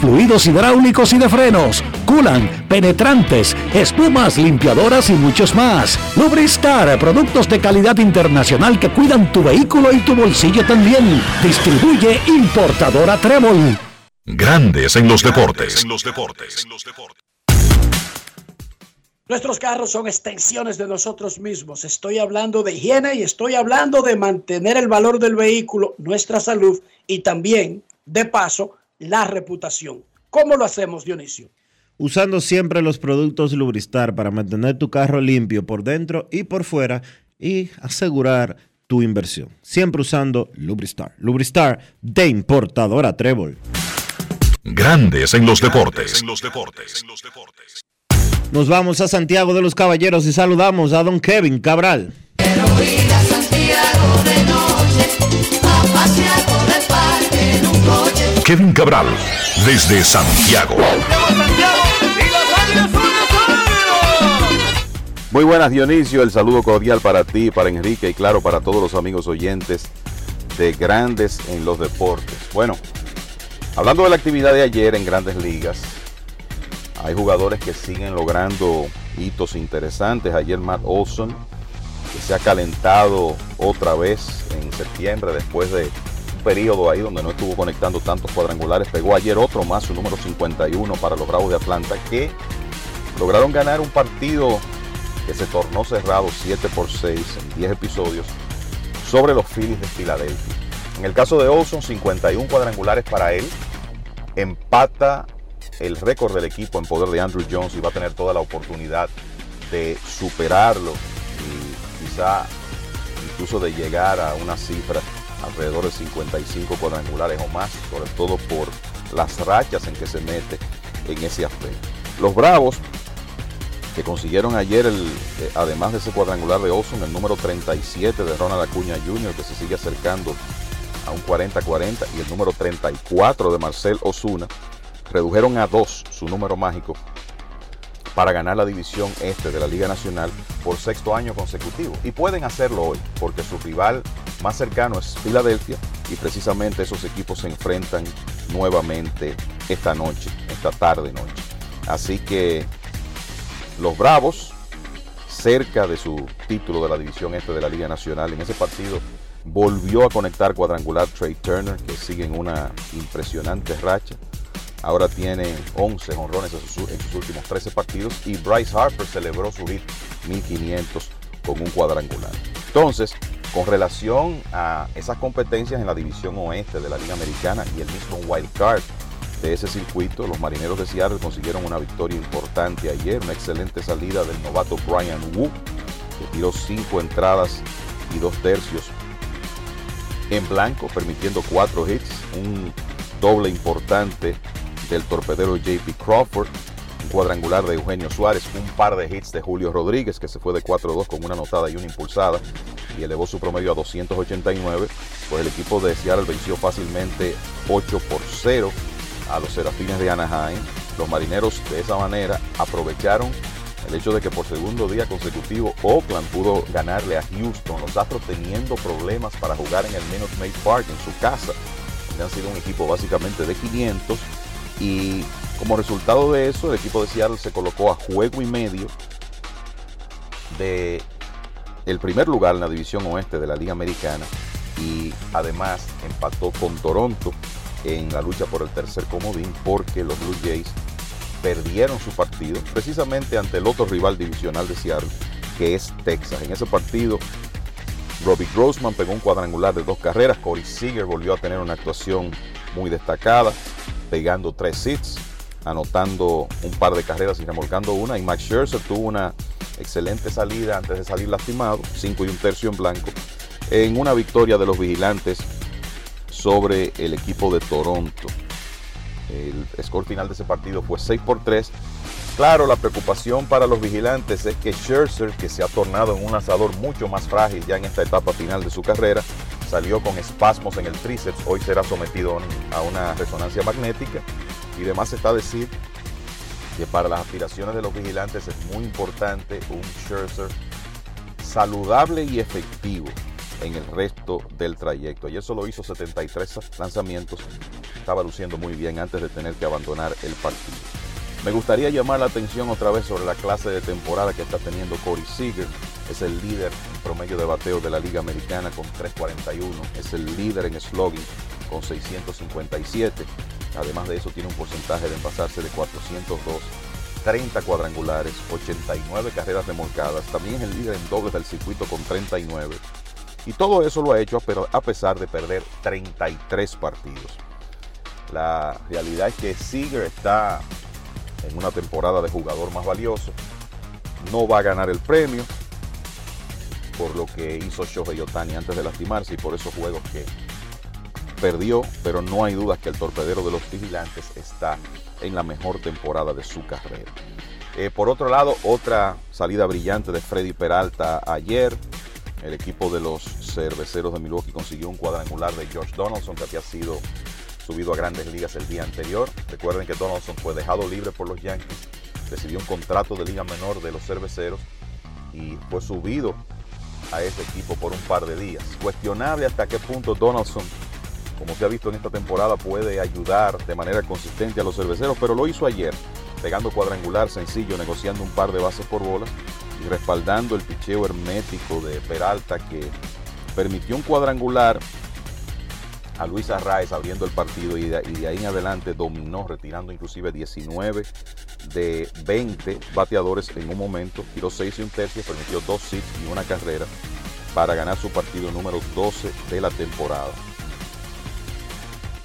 fluidos hidráulicos y de frenos, culan, penetrantes, espumas, limpiadoras y muchos más. Lubristar, productos de calidad internacional que cuidan tu vehículo y tu bolsillo también. Distribuye importadora Trébol. Grandes en los deportes. Nuestros carros son extensiones de nosotros mismos. Estoy hablando de higiene y estoy hablando de mantener el valor del vehículo, nuestra salud y también, de paso, la reputación. ¿Cómo lo hacemos, Dionisio? Usando siempre los productos Lubristar para mantener tu carro limpio por dentro y por fuera y asegurar tu inversión. Siempre usando Lubristar. Lubristar de importadora Trébol. Grandes en los deportes. Nos vamos a Santiago de los Caballeros y saludamos a don Kevin Cabral. Kevin Cabral, desde Santiago. Muy buenas Dionisio, el saludo cordial para ti, para Enrique y claro para todos los amigos oyentes de Grandes en los Deportes. Bueno, hablando de la actividad de ayer en Grandes Ligas, hay jugadores que siguen logrando hitos interesantes. Ayer Matt Olson, que se ha calentado otra vez en septiembre después de periodo ahí donde no estuvo conectando tantos cuadrangulares, pegó ayer otro más, su número 51 para los Bravos de Atlanta, que lograron ganar un partido que se tornó cerrado 7 por 6 en 10 episodios sobre los Phillies de Filadelfia. En el caso de Olson, 51 cuadrangulares para él, empata el récord del equipo en poder de Andrew Jones y va a tener toda la oportunidad de superarlo y quizá incluso de llegar a una cifra alrededor de 55 cuadrangulares o más, sobre todo por las rachas en que se mete en ese aspecto. Los Bravos que consiguieron ayer, el, eh, además de ese cuadrangular de Olson, el número 37 de Ronald Acuña Jr., que se sigue acercando a un 40-40, y el número 34 de Marcel Osuna, redujeron a dos su número mágico para ganar la división este de la Liga Nacional por sexto año consecutivo. Y pueden hacerlo hoy, porque su rival más cercano es Filadelfia y precisamente esos equipos se enfrentan nuevamente esta noche, esta tarde noche. Así que los Bravos, cerca de su título de la división este de la Liga Nacional, en ese partido volvió a conectar cuadrangular Trey Turner, que sigue en una impresionante racha. Ahora tiene 11 honrones en sus, últimos 13 partidos y Bryce Harper celebró su hit 1500 con un cuadrangular. Entonces, con relación a esas competencias en la división oeste de la Liga Americana y el mismo wild card de ese circuito, los marineros de Seattle consiguieron una victoria importante ayer, una excelente salida del novato Brian Wu, que tiró cinco entradas y dos tercios en blanco, permitiendo cuatro hits, un doble importante del torpedero JP Crawford, un cuadrangular de Eugenio Suárez, un par de hits de Julio Rodríguez, que se fue de 4-2 con una anotada y una impulsada y elevó su promedio a 289, pues el equipo de Seattle venció fácilmente 8 por 0 a los Serafines de Anaheim. Los marineros de esa manera aprovecharon el hecho de que por segundo día consecutivo Oakland pudo ganarle a Houston, los Astros teniendo problemas para jugar en el Minute Maid Park en su casa. Han sido un equipo básicamente de 500 y como resultado de eso el equipo de Seattle se colocó a juego y medio de el primer lugar en la división oeste de la Liga Americana y además empató con Toronto en la lucha por el tercer comodín porque los Blue Jays perdieron su partido precisamente ante el otro rival divisional de Seattle que es Texas. En ese partido Robbie Grossman pegó un cuadrangular de dos carreras, Corey Seager volvió a tener una actuación muy destacada, pegando tres hits, anotando un par de carreras y remolcando una y Max Scherzer tuvo una excelente salida antes de salir lastimado, 5 y un tercio en blanco, en una victoria de los vigilantes sobre el equipo de Toronto. El score final de ese partido fue 6 por 3. Claro, la preocupación para los vigilantes es que Scherzer, que se ha tornado en un lanzador mucho más frágil ya en esta etapa final de su carrera, salió con espasmos en el tríceps, hoy será sometido a una resonancia magnética y además está decir que para las aspiraciones de los vigilantes es muy importante un Scherzer saludable y efectivo en el resto del trayecto. Y eso lo hizo 73 lanzamientos. Estaba luciendo muy bien antes de tener que abandonar el partido. Me gustaría llamar la atención otra vez sobre la clase de temporada que está teniendo Corey Seager. Es el líder en promedio de bateo de la Liga Americana con 341. Es el líder en slugging con 657. Además de eso tiene un porcentaje de envasarse de 402 30 cuadrangulares, 89 carreras remolcadas. También es el líder en dobles del circuito con 39. Y todo eso lo ha hecho a pesar de perder 33 partidos. La realidad es que Seager está en una temporada de jugador más valioso. No va a ganar el premio por lo que hizo Shohei Otani antes de lastimarse y por esos juegos que perdió, pero no hay dudas que el torpedero de los vigilantes está en la mejor temporada de su carrera. Eh, por otro lado, otra salida brillante de Freddy Peralta ayer. El equipo de los cerveceros de Milwaukee consiguió un cuadrangular de George Donaldson que había sido subido a grandes ligas el día anterior. Recuerden que Donaldson fue dejado libre por los Yankees, recibió un contrato de liga menor de los cerveceros y fue subido a ese equipo por un par de días. Cuestionable hasta qué punto Donaldson como se ha visto en esta temporada, puede ayudar de manera consistente a los cerveceros, pero lo hizo ayer, pegando cuadrangular sencillo, negociando un par de bases por bolas y respaldando el picheo hermético de Peralta que permitió un cuadrangular a Luis Arraez abriendo el partido y de, ahí en adelante dominó, retirando inclusive 19 de 20 bateadores en un momento, tiró 6 y un tercio, permitió dos hits y una carrera para ganar su partido número 12 de la temporada.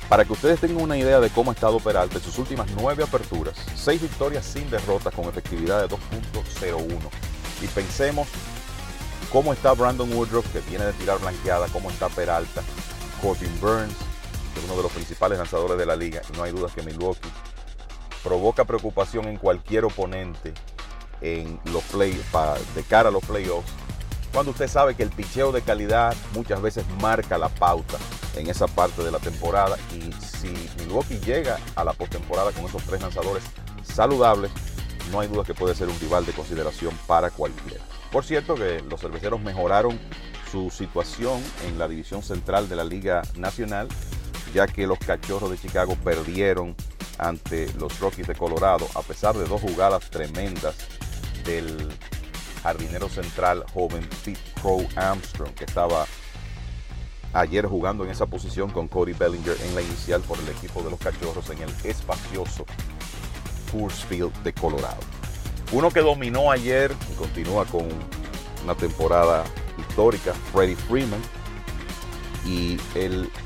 Para que ustedes tengan una idea de cómo ha estado Peralta en sus últimas nueve aperturas, seis victorias sin derrotas con efectividad de 2.01. Y pensemos cómo está Brandon Woodruff, que viene de tirar blanqueada, cómo está Peralta, Corbin Burns, que es uno de los principales lanzadores de la liga, y no hay dudas que Milwaukee provoca preocupación en cualquier oponente en los play, pa- de cara a los playoffs, cuando usted sabe que el picheo de calidad muchas veces marca la pauta en esa parte de la temporada y si Milwaukee llega a la postemporada con esos tres lanzadores saludables, no hay duda que puede ser un rival de consideración para cualquiera. Por cierto que los cerveceros mejoraron su situación en la división central de la Liga Nacional, ya que los Cachorros de Chicago perdieron ante los Rockies de Colorado, a pesar de dos jugadas tremendas del jardinero central joven Pete Crow Armstrong, que estaba ayer jugando en esa posición con Cody Bellinger en la inicial por el equipo de los Cachorros en el espacioso Coors Field de Colorado. Uno que dominó ayer y continúa con una temporada histórica, Freddie Freeman. Y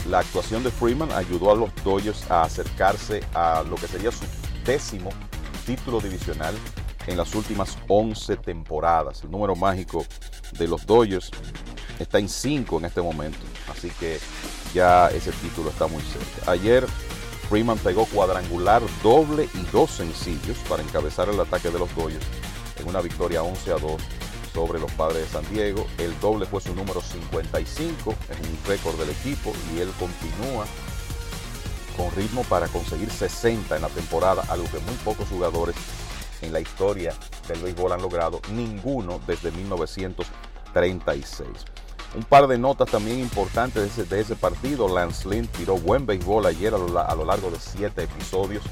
la actuación de Freeman ayudó a los Dodgers a acercarse a lo que sería su décimo título divisional en las últimas 11 temporadas. El número mágico de los Dodgers está en 5 en este momento. Así que ya ese título está muy cerca. Ayer Freeman pegó cuadrangular doble y dos sencillos para encabezar el ataque de los Dodgers en una victoria 11 a 2 sobre los padres de San Diego. El doble fue su número 55, es un récord del equipo y él continúa con ritmo para conseguir 60 en la temporada, algo que muy pocos jugadores en la historia del béisbol han logrado, ninguno desde 1936. Un par de notas también importantes de ese, de ese partido. Lance Lynn tiró buen béisbol ayer a lo, a lo largo de siete episodios.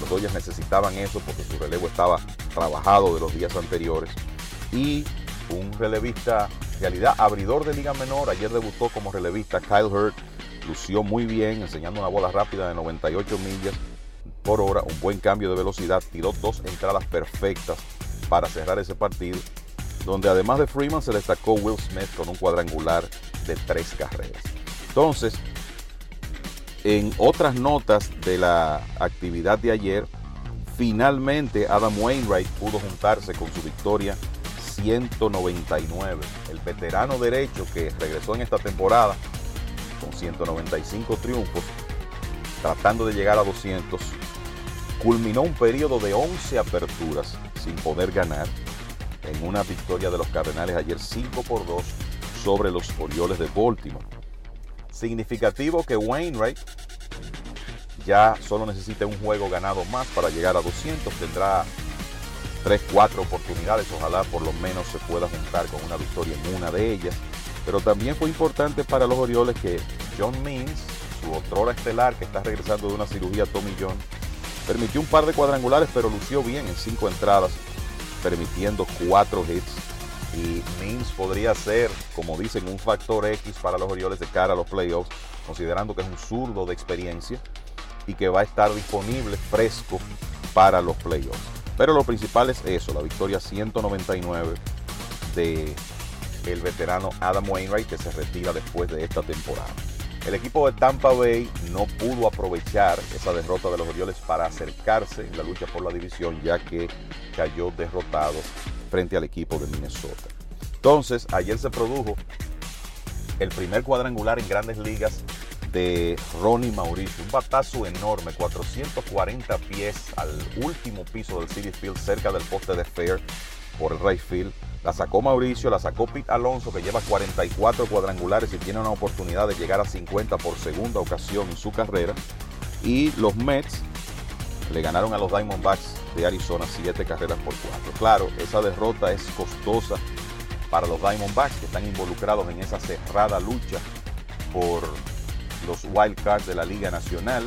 Los Dodgers necesitaban eso porque su relevo estaba trabajado de los días anteriores. Y un relevista, realidad abridor de liga menor, ayer debutó como relevista Kyle Hurt. Lució muy bien, enseñando una bola rápida de 98 millas por hora, un buen cambio de velocidad, tiró dos entradas perfectas para cerrar ese partido, donde además de Freeman se destacó Will Smith con un cuadrangular de tres carreras. Entonces, en otras notas de la actividad de ayer, finalmente Adam Wainwright pudo juntarse con su victoria 199. El veterano derecho que regresó en esta temporada con 195 triunfos, tratando de llegar a 200, culminó un periodo de 11 aperturas sin poder ganar en una victoria de los Cardenales ayer 5 por 2 sobre los Orioles de Baltimore. Significativo que Wainwright ya solo necesita un juego ganado más para llegar a 200, tendrá 3, 4 oportunidades, ojalá por lo menos se pueda juntar con una victoria en una de ellas. Pero también fue importante para los Orioles que John Means, su otrora estelar que está regresando de una cirugía Tommy John, permitió un par de cuadrangulares, pero lució bien en cinco entradas, permitiendo cuatro hits. Y Means podría ser, como dicen, un factor X para los Orioles de cara a los playoffs, considerando que es un zurdo de experiencia y que va a estar disponible fresco para los playoffs. Pero lo principal es eso, la victoria 199 de el veterano Adam Wainwright que se retira después de esta temporada. El equipo de Tampa Bay no pudo aprovechar esa derrota de los Orioles para acercarse en la lucha por la división ya que cayó derrotado frente al equipo de Minnesota. Entonces, ayer se produjo el primer cuadrangular en grandes ligas de Ronnie Mauricio. Un batazo enorme, 440 pies al último piso del City Field, cerca del poste de Fair por el right field. La sacó Mauricio, la sacó Pete Alonso, que lleva 44 cuadrangulares y tiene una oportunidad de llegar a 50 por segunda ocasión en su carrera. Y los Mets le ganaron a los Diamondbacks de Arizona 7 carreras por 4. Claro, esa derrota es costosa para los Diamondbacks que están involucrados en esa cerrada lucha por los wild cards de la Liga Nacional.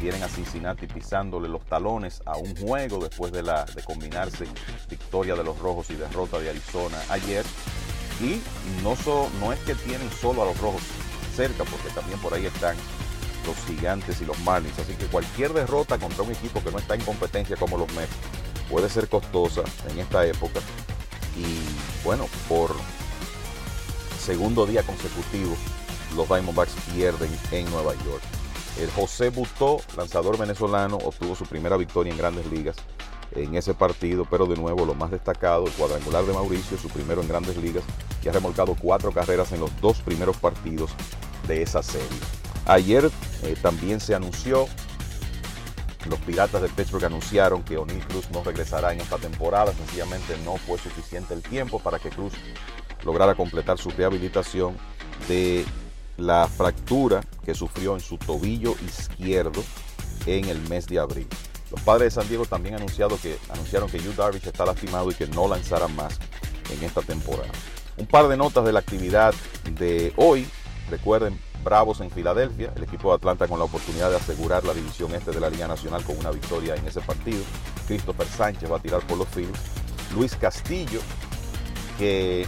Tienen a Cincinnati pisándole los talones a un juego después de, la, de combinarse victoria de los Rojos y derrota de Arizona ayer. Y no, no es que tienen solo a los Rojos cerca, porque también por ahí están los Gigantes y los Marlins. Así que cualquier derrota contra un equipo que no está en competencia como los Mets puede ser costosa en esta época. Y bueno, por segundo día consecutivo, los Diamondbacks pierden en Nueva York. El José Butó, lanzador venezolano, obtuvo su primera victoria en grandes ligas en ese partido, pero de nuevo lo más destacado, el cuadrangular de Mauricio, su primero en grandes ligas, y ha remolcado cuatro carreras en los dos primeros partidos de esa serie. Ayer eh, también se anunció los Piratas de Pittsburgh anunciaron que O'Neill Cruz no regresará en esta temporada. Sencillamente no fue suficiente el tiempo para que Cruz lograra completar su rehabilitación de la fractura que sufrió en su tobillo izquierdo en el mes de abril. Los padres de San Diego también anunciado que, anunciaron que Yu Darvish está lastimado y que no lanzará más en esta temporada. Un par de notas de la actividad de hoy. Recuerden, Bravos en Filadelfia, el equipo de Atlanta con la oportunidad de asegurar la división este de la Liga Nacional con una victoria en ese partido. Christopher Sánchez va a tirar por los Phillies. Luis Castillo, que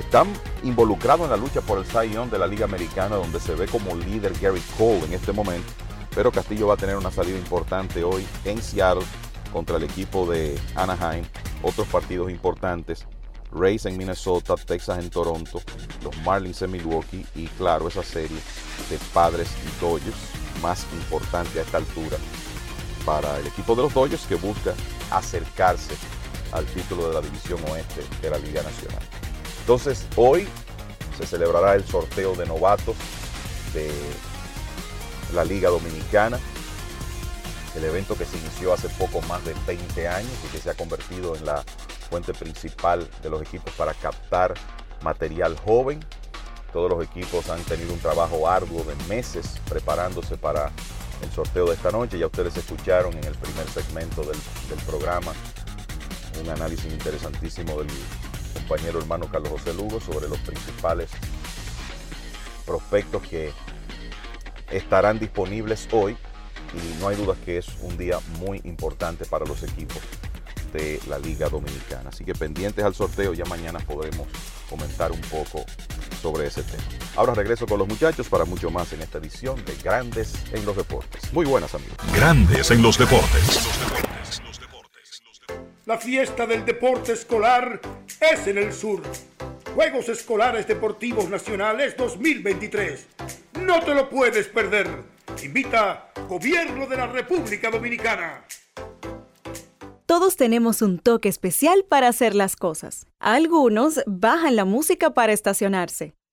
están involucrados en la lucha por el Young de la Liga Americana, donde se ve como líder Gary Cole en este momento. Pero Castillo va a tener una salida importante hoy en Seattle contra el equipo de Anaheim. Otros partidos importantes. Rays en Minnesota, Texas en Toronto, los Marlins en Milwaukee y claro, esa serie de Padres y Dodgers más importante a esta altura para el equipo de los Dodgers que busca acercarse al título de la División Oeste de la Liga Nacional. Entonces, hoy se celebrará el sorteo de novatos de la Liga Dominicana, el evento que se inició hace poco más de 20 años y que se ha convertido en la fuente principal de los equipos para captar material joven. Todos los equipos han tenido un trabajo arduo de meses preparándose para el sorteo de esta noche. Ya ustedes escucharon en el primer segmento del, del programa un análisis interesantísimo del compañero hermano Carlos José Lugo sobre los principales prospectos que estarán disponibles hoy y no hay duda que es un día muy importante para los equipos de la Liga Dominicana. Así que pendientes al sorteo, ya mañana podremos comentar un poco sobre ese tema. Ahora regreso con los muchachos para mucho más en esta edición de Grandes en los Deportes. Muy buenas amigos. Grandes en los deportes. La fiesta del deporte escolar es en el sur. Juegos Escolares Deportivos Nacionales 2023. No te lo puedes perder. Invita Gobierno de la República Dominicana. Todos tenemos un toque especial para hacer las cosas. Algunos bajan la música para estacionarse.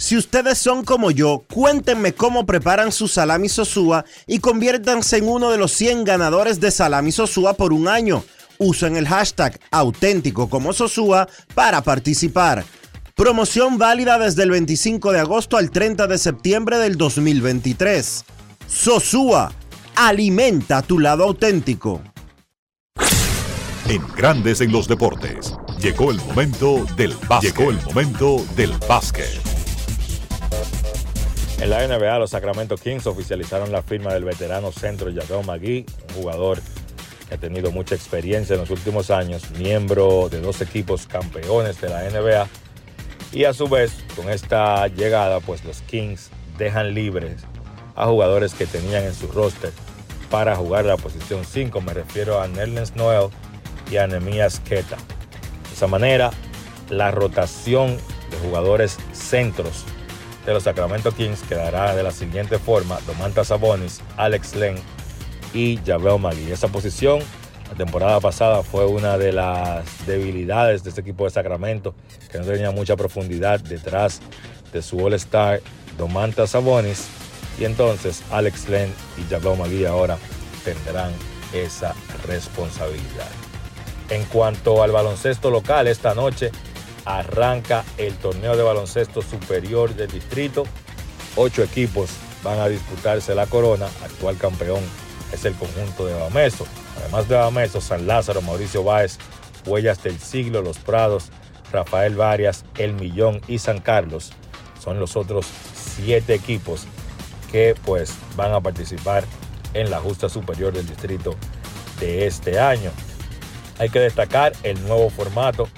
Si ustedes son como yo, cuéntenme cómo preparan su salami sosúa y conviértanse en uno de los 100 ganadores de salami sosúa por un año. Usen el hashtag auténtico como sosúa para participar. Promoción válida desde el 25 de agosto al 30 de septiembre del 2023. Sosúa, alimenta tu lado auténtico. En Grandes en los Deportes, llegó el momento del básquet. Llegó el momento del básquet. En la NBA, los Sacramento Kings oficializaron la firma del veterano centro Javel McGee, un jugador que ha tenido mucha experiencia en los últimos años, miembro de dos equipos campeones de la NBA. Y a su vez, con esta llegada, pues los Kings dejan libres a jugadores que tenían en su roster para jugar la posición 5. Me refiero a Nerlens Noel y a Nehemias Keta. De esa manera, la rotación de jugadores centros de los Sacramento Kings quedará de la siguiente forma: Domantas Sabonis, Alex Len y Javel Magui. Esa posición la temporada pasada fue una de las debilidades de este equipo de Sacramento, que no tenía mucha profundidad detrás de su All-Star Domantas Sabonis. Y entonces Alex Len y Javel Magui ahora tendrán esa responsabilidad. En cuanto al baloncesto local, esta noche arranca el torneo de baloncesto superior del distrito. Ocho equipos van a disputarse la corona. Actual campeón es el conjunto de Bameso. Además de Bameso, San Lázaro, Mauricio Báez, Huellas del Siglo, Los Prados, Rafael Varias, El Millón y San Carlos son los otros siete equipos que pues van a participar en la justa superior del distrito de este año. Hay que destacar el nuevo formato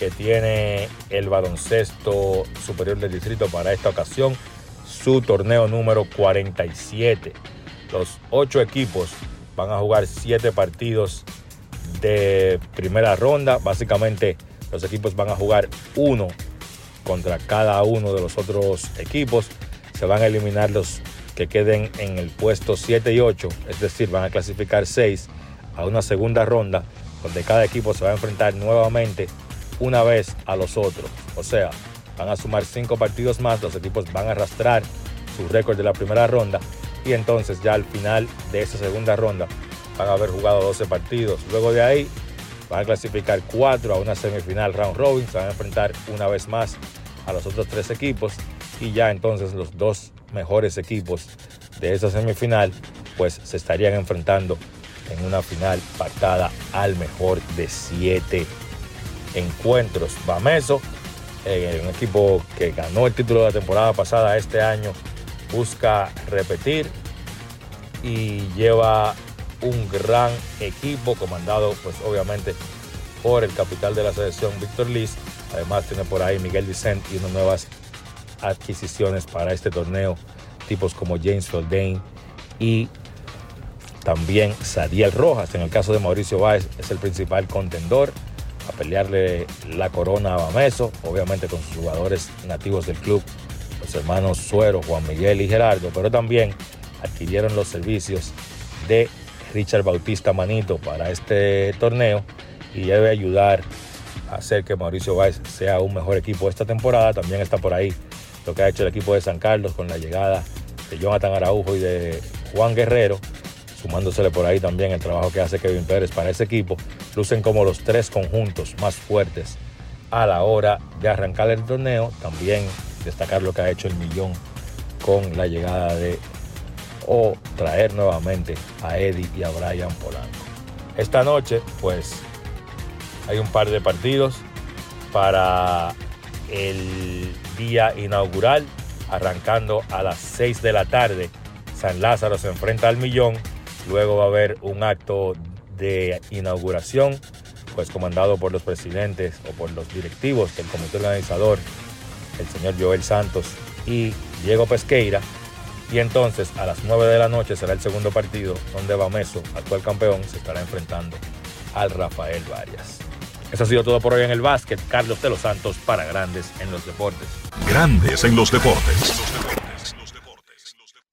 que tiene el baloncesto superior del distrito para esta ocasión, su torneo número 47. Los ocho equipos van a jugar siete partidos de primera ronda. Básicamente los equipos van a jugar uno contra cada uno de los otros equipos. Se van a eliminar los que queden en el puesto 7 y 8, es decir, van a clasificar 6 a una segunda ronda donde cada equipo se va a enfrentar nuevamente una vez a los otros. O sea, van a sumar 5 partidos más, los equipos van a arrastrar su récord de la primera ronda y entonces ya al final de esa segunda ronda van a haber jugado 12 partidos. Luego de ahí van a clasificar 4 a una semifinal round robin, se van a enfrentar una vez más a los otros tres equipos y ya entonces los dos mejores equipos de esa semifinal pues se estarían enfrentando en una final pactada al mejor de siete encuentros. Bameso, eh, un equipo que ganó el título de la temporada pasada este año, busca repetir y lleva un gran equipo comandado pues obviamente por el capital de la selección Víctor Liz. Además tiene por ahí Miguel Vicente y unas nuevas adquisiciones para este torneo, tipos como James Feldane y también Sadiel Rojas. En el caso de Mauricio Báez es el principal contendor a pelearle la corona a Bameso, obviamente con sus jugadores nativos del club, los hermanos Suero, Juan Miguel y Gerardo, pero también adquirieron los servicios de Richard Bautista Manito para este torneo y debe ayudar a hacer que Mauricio Báez sea un mejor equipo esta temporada. También está por ahí lo que ha hecho el equipo de San Carlos con la llegada de Jonathan Araujo y de Juan Guerrero, sumándosele por ahí también el trabajo que hace Kevin Pérez para ese equipo. Lucen como los tres conjuntos más fuertes a la hora de arrancar el torneo. También destacar lo que ha hecho el Millón con la llegada de o traer nuevamente a Eddie y a Brian Polanco. Esta noche, pues, hay un par de partidos para el día inaugural, arrancando a las 6 de la tarde. San Lázaro se enfrenta al Millón, luego va a haber un acto de inauguración, pues comandado por los presidentes o por los directivos del comité organizador, el señor Joel Santos y Diego Pesqueira. Y entonces a las 9 de la noche será el segundo partido donde Bameso, actual campeón, se estará enfrentando al Rafael Varias. Eso ha sido todo por hoy en el básquet. Carlos de los Santos para Grandes en los Deportes. Grandes en los Deportes.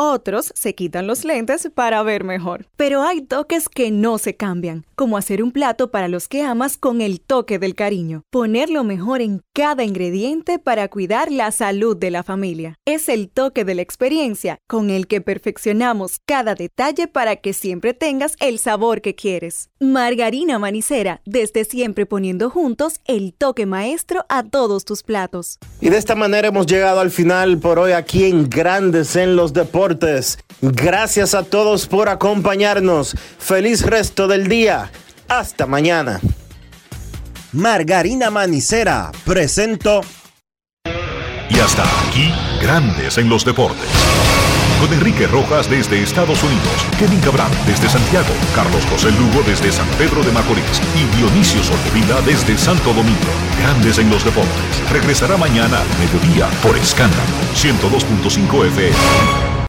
Otros se quitan los lentes para ver mejor. Pero hay toques que no se cambian, como hacer un plato para los que amas con el toque del cariño. Poner lo mejor en cada ingrediente para cuidar la salud de la familia. Es el toque de la experiencia con el que perfeccionamos cada detalle para que siempre tengas el sabor que quieres. Margarina Manicera, desde siempre poniendo juntos el toque maestro a todos tus platos. Y de esta manera hemos llegado al final por hoy aquí en Grandes en los Deportes. Gracias a todos por acompañarnos. Feliz resto del día. Hasta mañana. Margarina Manicera presento. Y hasta aquí, Grandes en los Deportes. Con Enrique Rojas desde Estados Unidos, Kevin Cabral desde Santiago, Carlos José Lugo desde San Pedro de Macorís y Dionisio Solterida desde Santo Domingo. Grandes en los Deportes. Regresará mañana a mediodía por Escándalo 102.5 FM.